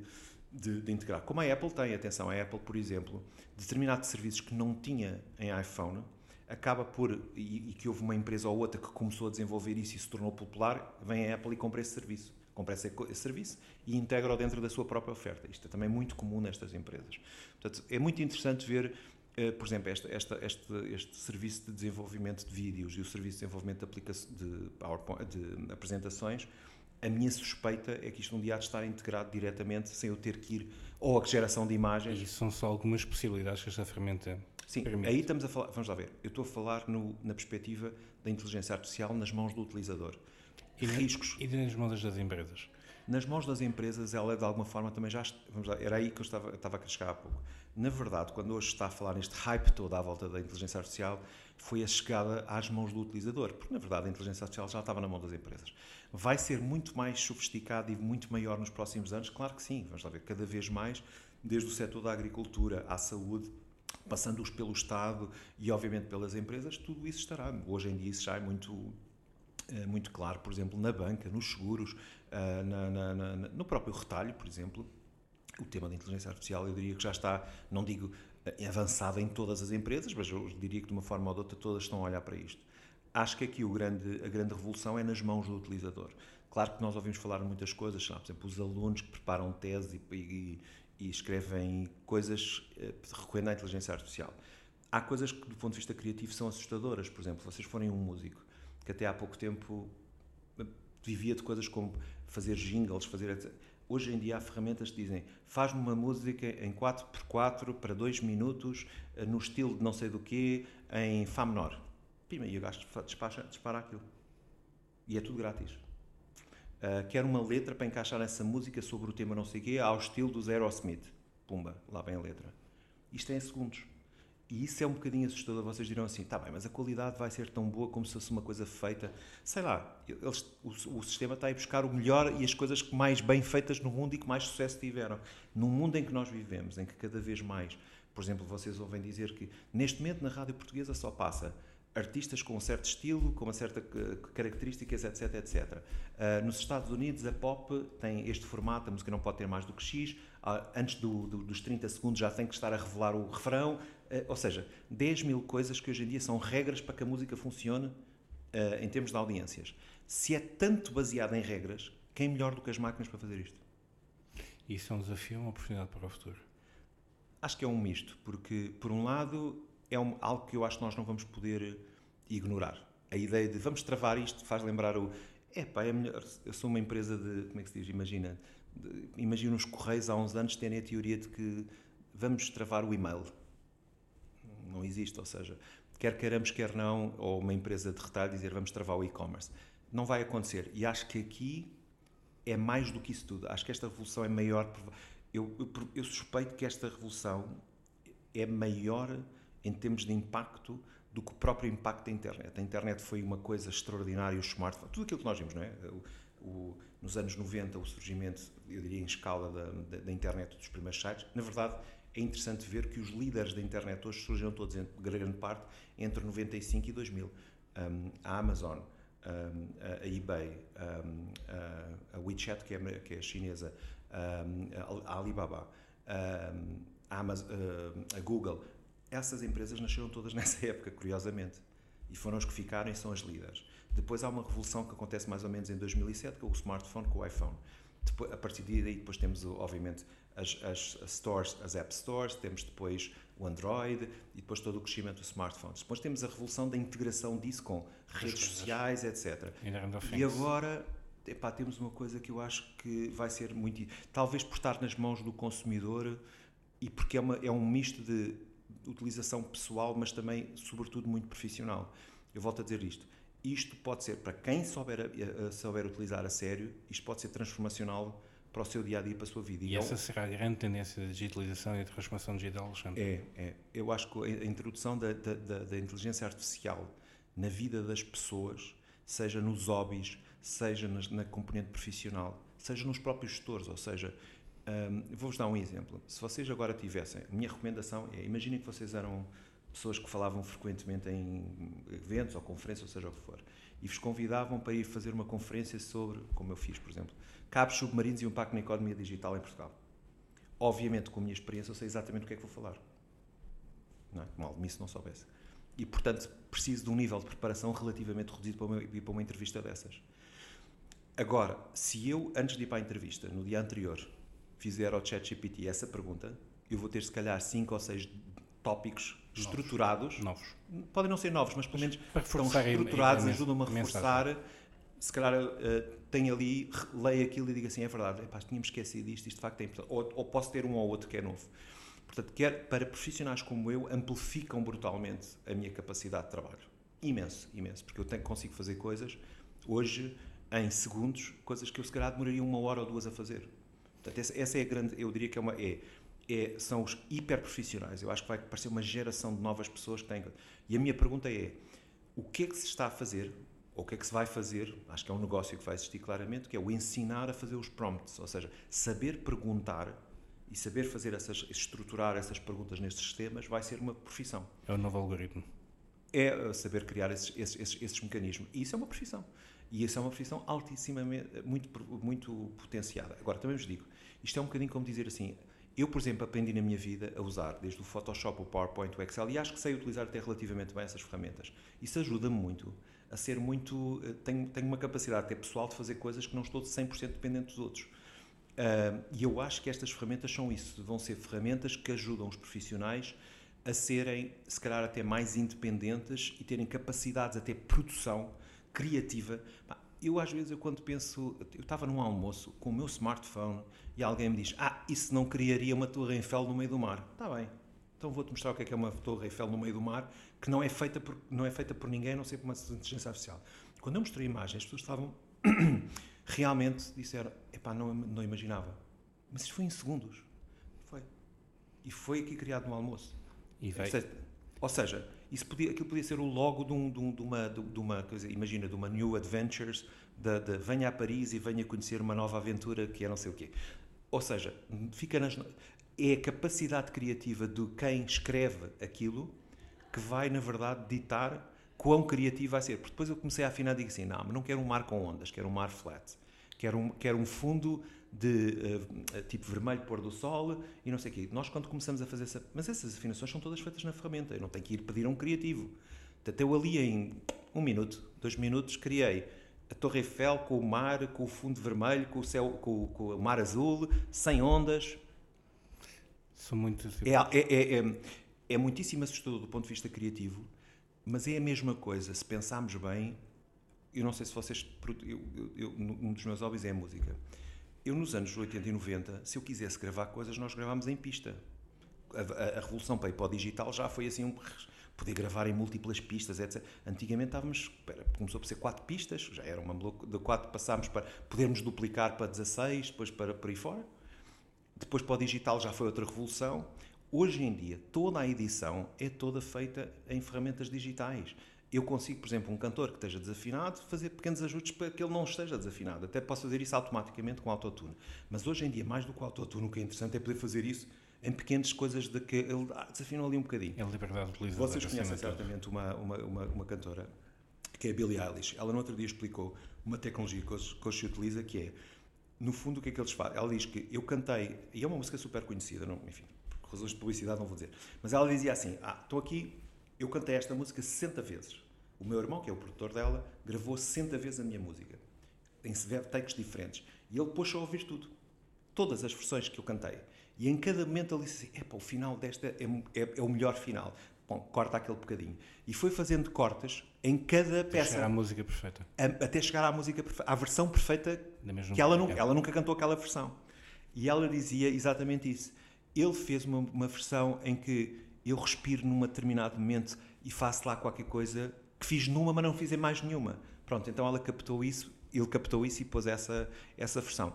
de, de integrar. Como a Apple tem, atenção, a Apple, por exemplo, determinados serviços que não tinha em iPhone, acaba por, e, e, que houve uma empresa ou outra que começou a desenvolver isso e se tornou popular, vem a Apple e compra esse serviço. Compra esse, esse serviço e integra-o dentro da sua própria oferta. Isto é também muito comum nestas empresas. Portanto, é muito interessante ver, uh, por exemplo, esta, esta, este, este serviço de desenvolvimento de vídeos e o serviço de desenvolvimento de, de, PowerPoint, de apresentações. A minha suspeita é que isto um dia há de estar integrado diretamente sem eu ter que ir ou a geração de imagens. E são só algumas possibilidades que esta ferramenta Sim, permite. aí estamos a falar, vamos lá ver, eu estou a falar no, na perspectiva da inteligência artificial nas mãos do utilizador. E riscos. E nas mãos das empresas? Nas mãos das empresas, ela de alguma forma também já. Vamos lá, era aí que eu estava, estava a chegar há pouco. Na verdade, quando hoje está a falar neste hype todo à volta da inteligência artificial, foi a chegada às mãos do utilizador, porque na verdade a inteligência artificial já estava na mão das empresas. Vai ser muito mais sofisticado e muito maior nos próximos anos? Claro que sim, vamos lá ver, cada vez mais, desde o setor da agricultura à saúde, passando-os pelo Estado e obviamente pelas empresas, tudo isso estará. Hoje em dia isso já é muito eh, muito claro, por exemplo, na banca, nos seguros, eh, na, na, na, no próprio retalho, por exemplo, o tema da inteligência artificial, eu diria que já está, não digo eh, avançado em todas as empresas, mas eu diria que de uma forma ou de outra todas estão a olhar para isto. Acho que aqui o grande, a grande revolução é nas mãos do utilizador. Claro que nós ouvimos falar muitas coisas, por exemplo, os alunos que preparam tese e, e, e escrevem coisas recorrendo à inteligência artificial. Há coisas que, do ponto de vista criativo, são assustadoras. Por exemplo, vocês forem um músico que até há pouco tempo vivia de coisas como fazer jingles, fazer. Hoje em dia há ferramentas que dizem faz-me uma música em 4x4 para 2 minutos, eh, no estilo de não sei do quê, em Fá menor. Pima, e o gajo dispara, dispara aquilo. E é tudo grátis. Uh, quero uma letra para encaixar essa música sobre o tema não sei o quê, ao estilo do Zero Smith. Pumba, lá vem a letra. Isto é em segundos. E isso é um bocadinho assustador. Vocês dirão assim: tá bem, mas a qualidade vai ser tão boa como se fosse uma coisa feita. Sei lá, eles, o, o, sistema está a buscar o melhor e as coisas mais bem feitas no mundo e que mais sucesso tiveram. Num mundo em que nós vivemos, em que cada vez mais, por exemplo, vocês ouvem dizer que neste momento na rádio portuguesa só passa artistas com um certo estilo, com uma certa características, etc, etc. Uh, nos Estados Unidos a pop tem este formato, a música não pode ter mais do que X, uh, antes do, do, dos 30 segundos já tem que estar a revelar o refrão, uh, ou seja, 10 mil coisas que hoje em dia são regras para que a música funcione em termos de audiências. Se é tanto baseado em regras, quem melhor do que as máquinas para fazer isto? Isso é um desafio ou uma oportunidade para o futuro? Acho que é um misto, porque por um lado é um, algo que eu acho que nós não vamos poder ignorar. A ideia de vamos travar isto faz lembrar o. Epá, é melhor. Eu sou uma empresa de. Como é que se diz? Imagina. De, imagina os Correios há uns anos terem a teoria de que vamos travar o e-mail. Não existe, ou seja, quer queiramos, quer não, ou uma empresa de retalho dizer vamos travar o e-commerce. Não vai acontecer. E acho que aqui é mais do que isso tudo. Acho que esta revolução é maior. Eu, eu, eu suspeito que esta revolução é maior em termos de impacto do que o próprio impacto da internet. A internet foi uma coisa extraordinária, os smartphones, tudo aquilo que nós vimos, não é? O, o, nos anos 90, o surgimento, eu diria, em escala da, da, da, internet dos primeiros sites. Na verdade, é interessante ver que os líderes da internet hoje surgiram todos, em grande parte, entre 95 e 2000. Um, a Amazon, um, a, eBay, um, a, WeChat, que é, que é chinesa, a Alibaba, a, Amazon, a Google, essas empresas nasceram todas [laughs] nessa época, curiosamente. E foram as que ficaram e são as líderes. Depois há uma revolução que acontece mais ou menos em 2007, com o smartphone, com o iPhone. Depois, a partir daí, depois temos, obviamente, as, as, as, stores, as app stores, temos depois o Android e depois todo o crescimento dos smartphones. Depois temos a revolução da integração disso com redes sociais, etc. E agora epá, temos uma coisa que eu acho que vai ser muito. Talvez por estar nas mãos do consumidor e porque é, uma, é um misto de utilização pessoal, mas também, sobretudo, muito profissional. Eu volto a dizer isto. Isto pode ser, para quem souber, souber utilizar a sério, isto pode ser transformacional para o seu dia a dia, para a sua vida. E, e essa será a grande tendência da digitalização e da transformação digital, Alexandre? É, é. Eu acho que a introdução da, da, da, da inteligência artificial na vida das pessoas, seja nos hobbies, seja na, na componente profissional, seja nos próprios gestores, ou seja, um, Vou-vos dar um exemplo. Se vocês agora tivessem, a minha recomendação é: imaginem que vocês eram pessoas que falavam frequentemente em eventos ou conferências, ou seja o que for, e vos convidavam para ir fazer uma conferência sobre, como eu fiz, por exemplo, cabos submarinos e o impacto na economia digital em Portugal. Obviamente, com a minha experiência, eu sei exatamente o que é que vou falar. Não é? Mal me se não soubesse. E, portanto, preciso de um nível de preparação relativamente reduzido para uma, para uma entrevista dessas. Agora, se eu, antes de ir para a entrevista, no dia anterior, fizer ao ChatGPT essa pergunta, eu vou ter, se calhar, cinco ou seis tópicos novos. estruturados. Novos. Podem não ser novos, mas pelo menos estão estruturados, ajudam-me a reforçar. Se calhar uh, tem ali, leio aquilo e digo assim: é verdade, epá, tínhamos esquecido disto, isto de facto é importante. Ou, ou posso ter um ou outro que é novo. Portanto, quer, para profissionais como eu, amplificam brutalmente a minha capacidade de trabalho. Imenso, imenso. Porque eu tenho, consigo fazer coisas hoje em segundos, coisas que eu se calhar demoraria uma hora ou duas a fazer. Portanto, essa, essa é a grande, eu diria que é uma, é, é, são os hiperprofissionais. Eu acho que vai aparecer uma geração de novas pessoas que têm. E a minha pergunta é: o que é que se está a fazer, ou o que é que se vai fazer? Acho que é um negócio que vai existir claramente, que é o ensinar a fazer os prompts, ou seja, saber perguntar e saber fazer essas, estruturar essas perguntas nestes sistemas vai ser uma profissão. É o novo algoritmo. É uh, saber criar esses, esses, esses, mecanismos. E isso é uma profissão. E isso é uma profissão altissimamente, muito, muito potenciada. Agora, também vos digo, isto é um bocadinho como dizer assim, eu, por exemplo, aprendi na minha vida a usar desde o Photoshop, o PowerPoint, o Excel, e acho que sei utilizar até relativamente bem essas ferramentas. Isso ajuda-me muito a ser muito. Eh, tenho, tenho uma capacidade até pessoal de fazer coisas que não estou 100% dependente dos outros. Uh, e eu acho que estas ferramentas são isso, vão ser ferramentas que ajudam os profissionais a serem, se calhar, até mais independentes e terem capacidades até produção criativa. Eu, às vezes, eu quando penso, eu estava num almoço com o meu smartphone e alguém me diz: Ah, isso não criaria uma Torre Eiffel no meio do mar. Está bem, então vou-te mostrar o que é, que é uma Torre Eiffel no meio do mar, que não é feita por, não é feita por ninguém, a não ser por uma inteligência artificial. Quando eu mostrei a imagem, as pessoas estavam [coughs] realmente disseram, epá, não, não imaginava. Mas isto foi em segundos. Foi. E foi aqui criado no almoço. E veio. Ou seja, isso podia, aquilo podia ser o logo de, um, de, um, de uma, de, uma coisa, imagina, de uma New Adventures, de, de, venha a Paris e venha conhecer uma nova aventura que é não sei o quê. Ou seja, fica nas, é a capacidade criativa de quem escreve aquilo que vai, na verdade, ditar quão criativo vai ser. Porque depois eu comecei a afinar e digo assim: não, mas não quero um mar com ondas, quero um mar flat. Quero um, quero um fundo de uh, tipo vermelho pôr do sol e não sei o quê. Nós, quando começamos a fazer essa. Mas essas afinações são todas feitas na ferramenta. Eu não tenho que ir pedir a um criativo. Até eu ali em um minuto, dois minutos, criei a Torre Eiffel com o mar, com o fundo vermelho, com o céu, com, com o mar azul, sem ondas. São muito. É, é, é, é, é muitíssimo assustador do ponto de vista criativo mas é a mesma coisa, se pensarmos bem, eu não sei se vocês. Eu, eu, um dos meus hobbies é a música. Eu, nos anos 80 e 90, se eu quisesse gravar coisas, nós gravámos em pista. A, a, a revolução para o digital já foi assim um. Poder gravar em múltiplas pistas, etc. Antigamente estávamos. Começou por ser quatro pistas, já era uma de quatro passámos para podermos duplicar para 16, depois para por aí fora. Depois para o digital já foi outra revolução. Hoje em dia, toda a edição é toda feita em ferramentas digitais. Eu consigo, por exemplo, um cantor que esteja desafinado, fazer pequenos ajustes para que ele não esteja desafinado. Até posso fazer isso automaticamente com autotune. Mas hoje em dia, mais do que o autotune, o que é interessante é poder fazer isso em pequenas coisas de que ele ah, desafinou ali um bocadinho. É a liberdade de. Vocês conhecem certamente uma, uma, uma, uma, cantora que é a Billie Eilish. Ela no outro dia explicou uma tecnologia que hoje, que hoje se utiliza que é, no fundo, o que é que eles fazem? Ela diz que eu cantei, e é uma música super conhecida, não, enfim, razões de publicidade não vou dizer. Mas ela dizia assim: Ah, estou aqui, eu cantei esta música 60 vezes. O meu irmão, que é o produtor dela, gravou 60 vezes a minha música, em takes diferentes. E ele pôs a ouvir tudo. Todas as versões que eu cantei. E em cada momento ele disse assim: Epá, o final desta é, é, é o melhor final. Bom, corta aquele bocadinho. E foi fazendo cortes em cada até peça. Até chegar à música perfeita. A, até chegar à música perfeita, à versão perfeita que ela nunca, ela nunca cantou aquela versão. E ela dizia exatamente isso ele fez uma, uma versão em que eu respiro num determinado momento e faço lá qualquer coisa que fiz numa, mas não fiz em mais nenhuma. Pronto, então ela captou isso, ele captou isso e pôs essa, essa versão.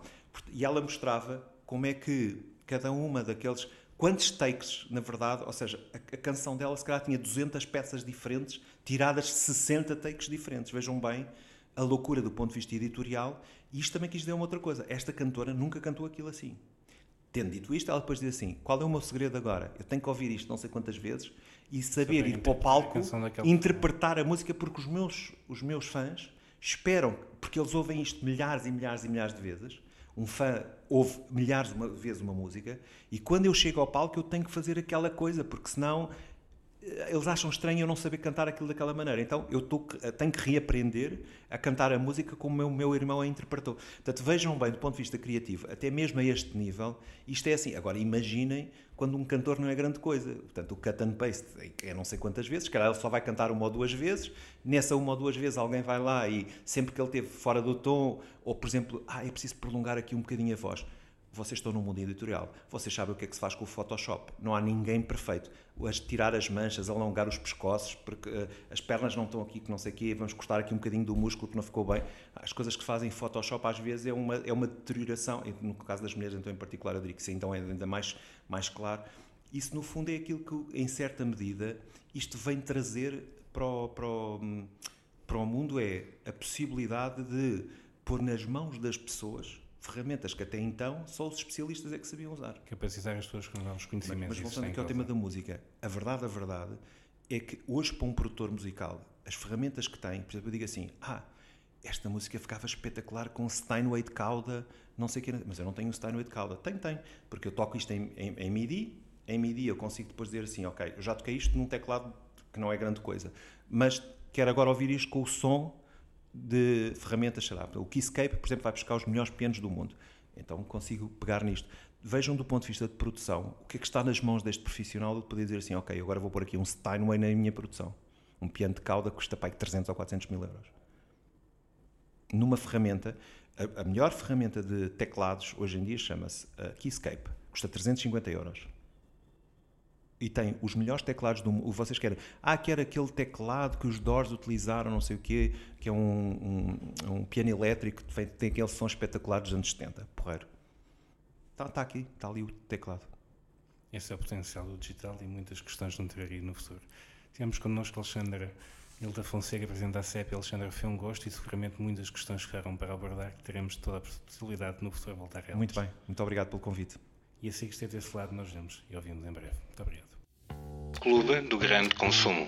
E ela mostrava como é que cada uma daqueles. Quantos takes, na verdade, ou seja, a, a canção dela se calhar tinha 200 peças diferentes, tiradas de 60 takes diferentes. Vejam bem a loucura do ponto de vista editorial. E isto também quis dizer uma outra coisa. Esta cantora nunca cantou aquilo assim. Tendo dito isto, ela depois diz assim: qual é o meu segredo agora? Eu tenho que ouvir isto não sei quantas vezes e saber ir para o palco, interpretar a música, porque os meus, os meus fãs esperam, porque eles ouvem isto milhares e milhares e milhares de vezes. Um fã ouve milhares de vezes uma música e quando eu chego ao palco eu tenho que fazer aquela coisa, porque senão eles acham estranho eu não saber cantar aquilo daquela maneira. Então eu tô, tenho que reaprender a cantar a música como o meu, meu irmão a interpretou. Portanto, vejam bem, do ponto de vista criativo, até mesmo a este nível, isto é assim. Agora, imaginem quando um cantor não é grande coisa. Portanto, o cut and paste é não sei quantas vezes, se calhar ele só vai cantar uma ou duas vezes, nessa uma ou duas vezes alguém vai lá e sempre que ele esteve fora do tom, ou por exemplo, ah, é preciso prolongar aqui um bocadinho a voz vocês estão no mundo editorial, vocês sabem o que é que se faz com o Photoshop. Não há ninguém perfeito. As, tirar as manchas, alongar os pescoços, porque uh, as pernas não estão aqui, que não sei o quê, vamos cortar aqui um bocadinho do músculo que não ficou bem. As coisas que fazem Photoshop às vezes é uma, é uma deterioração, no caso das mulheres então em particular eu diria que sim, então é ainda mais, mais claro. Isso no fundo é aquilo que, em certa medida, isto vem trazer para o, para o, para o mundo, é a possibilidade de pôr nas mãos das pessoas ferramentas que até então só os especialistas é que sabiam usar. Capacitar as pessoas com novos conhecimentos. Mas, mas voltando aqui ao tema da música, a verdade, a verdade é que hoje para um produtor musical, as ferramentas que tem, por exemplo, eu digo assim, ah, esta música ficava espetacular com Steinway de cauda, não sei o que, mas eu não tenho Steinway de cauda. Tenho, tenho, porque eu toco isto em, em, em MIDI, em MIDI eu consigo depois dizer assim, ok, eu já toquei isto num teclado que não é grande coisa, mas quero agora ouvir isto com o som de ferramentas, sei lá, o Keyscape, por exemplo, vai buscar os melhores pianos do mundo. Então consigo pegar nisto. Vejam do ponto de vista de produção, o que é que está nas mãos deste profissional de poder dizer assim, ok, agora vou pôr aqui um Steinway na minha produção. Um piano de cauda custa para 300 ou 400 mil euros. Numa ferramenta, a, a melhor ferramenta de teclados hoje em dia chama-se uh, Keyscape, custa 350 euros e tem os melhores teclados do mundo. Vocês querem? Ah, quer aquele teclado que os Doors utilizaram, não sei o quê, que é um, um, um piano elétrico que tem aquele som espetacular dos anos 70. Porreiro. Está tá aqui, está ali o teclado. Esse é o potencial do digital e muitas questões não terem no futuro. Tivemos connosco Alexandra Hilda Fonseca, Presidente da CEP. Alexandra, foi um gosto e seguramente muitas questões ficaram para abordar que teremos toda a possibilidade no futuro voltar a elas. Muito bem, muito obrigado pelo convite. E assim que esteve desse lado, nós vemos e ouvimos em breve. Muito obrigado. Clube do Grande Consumo.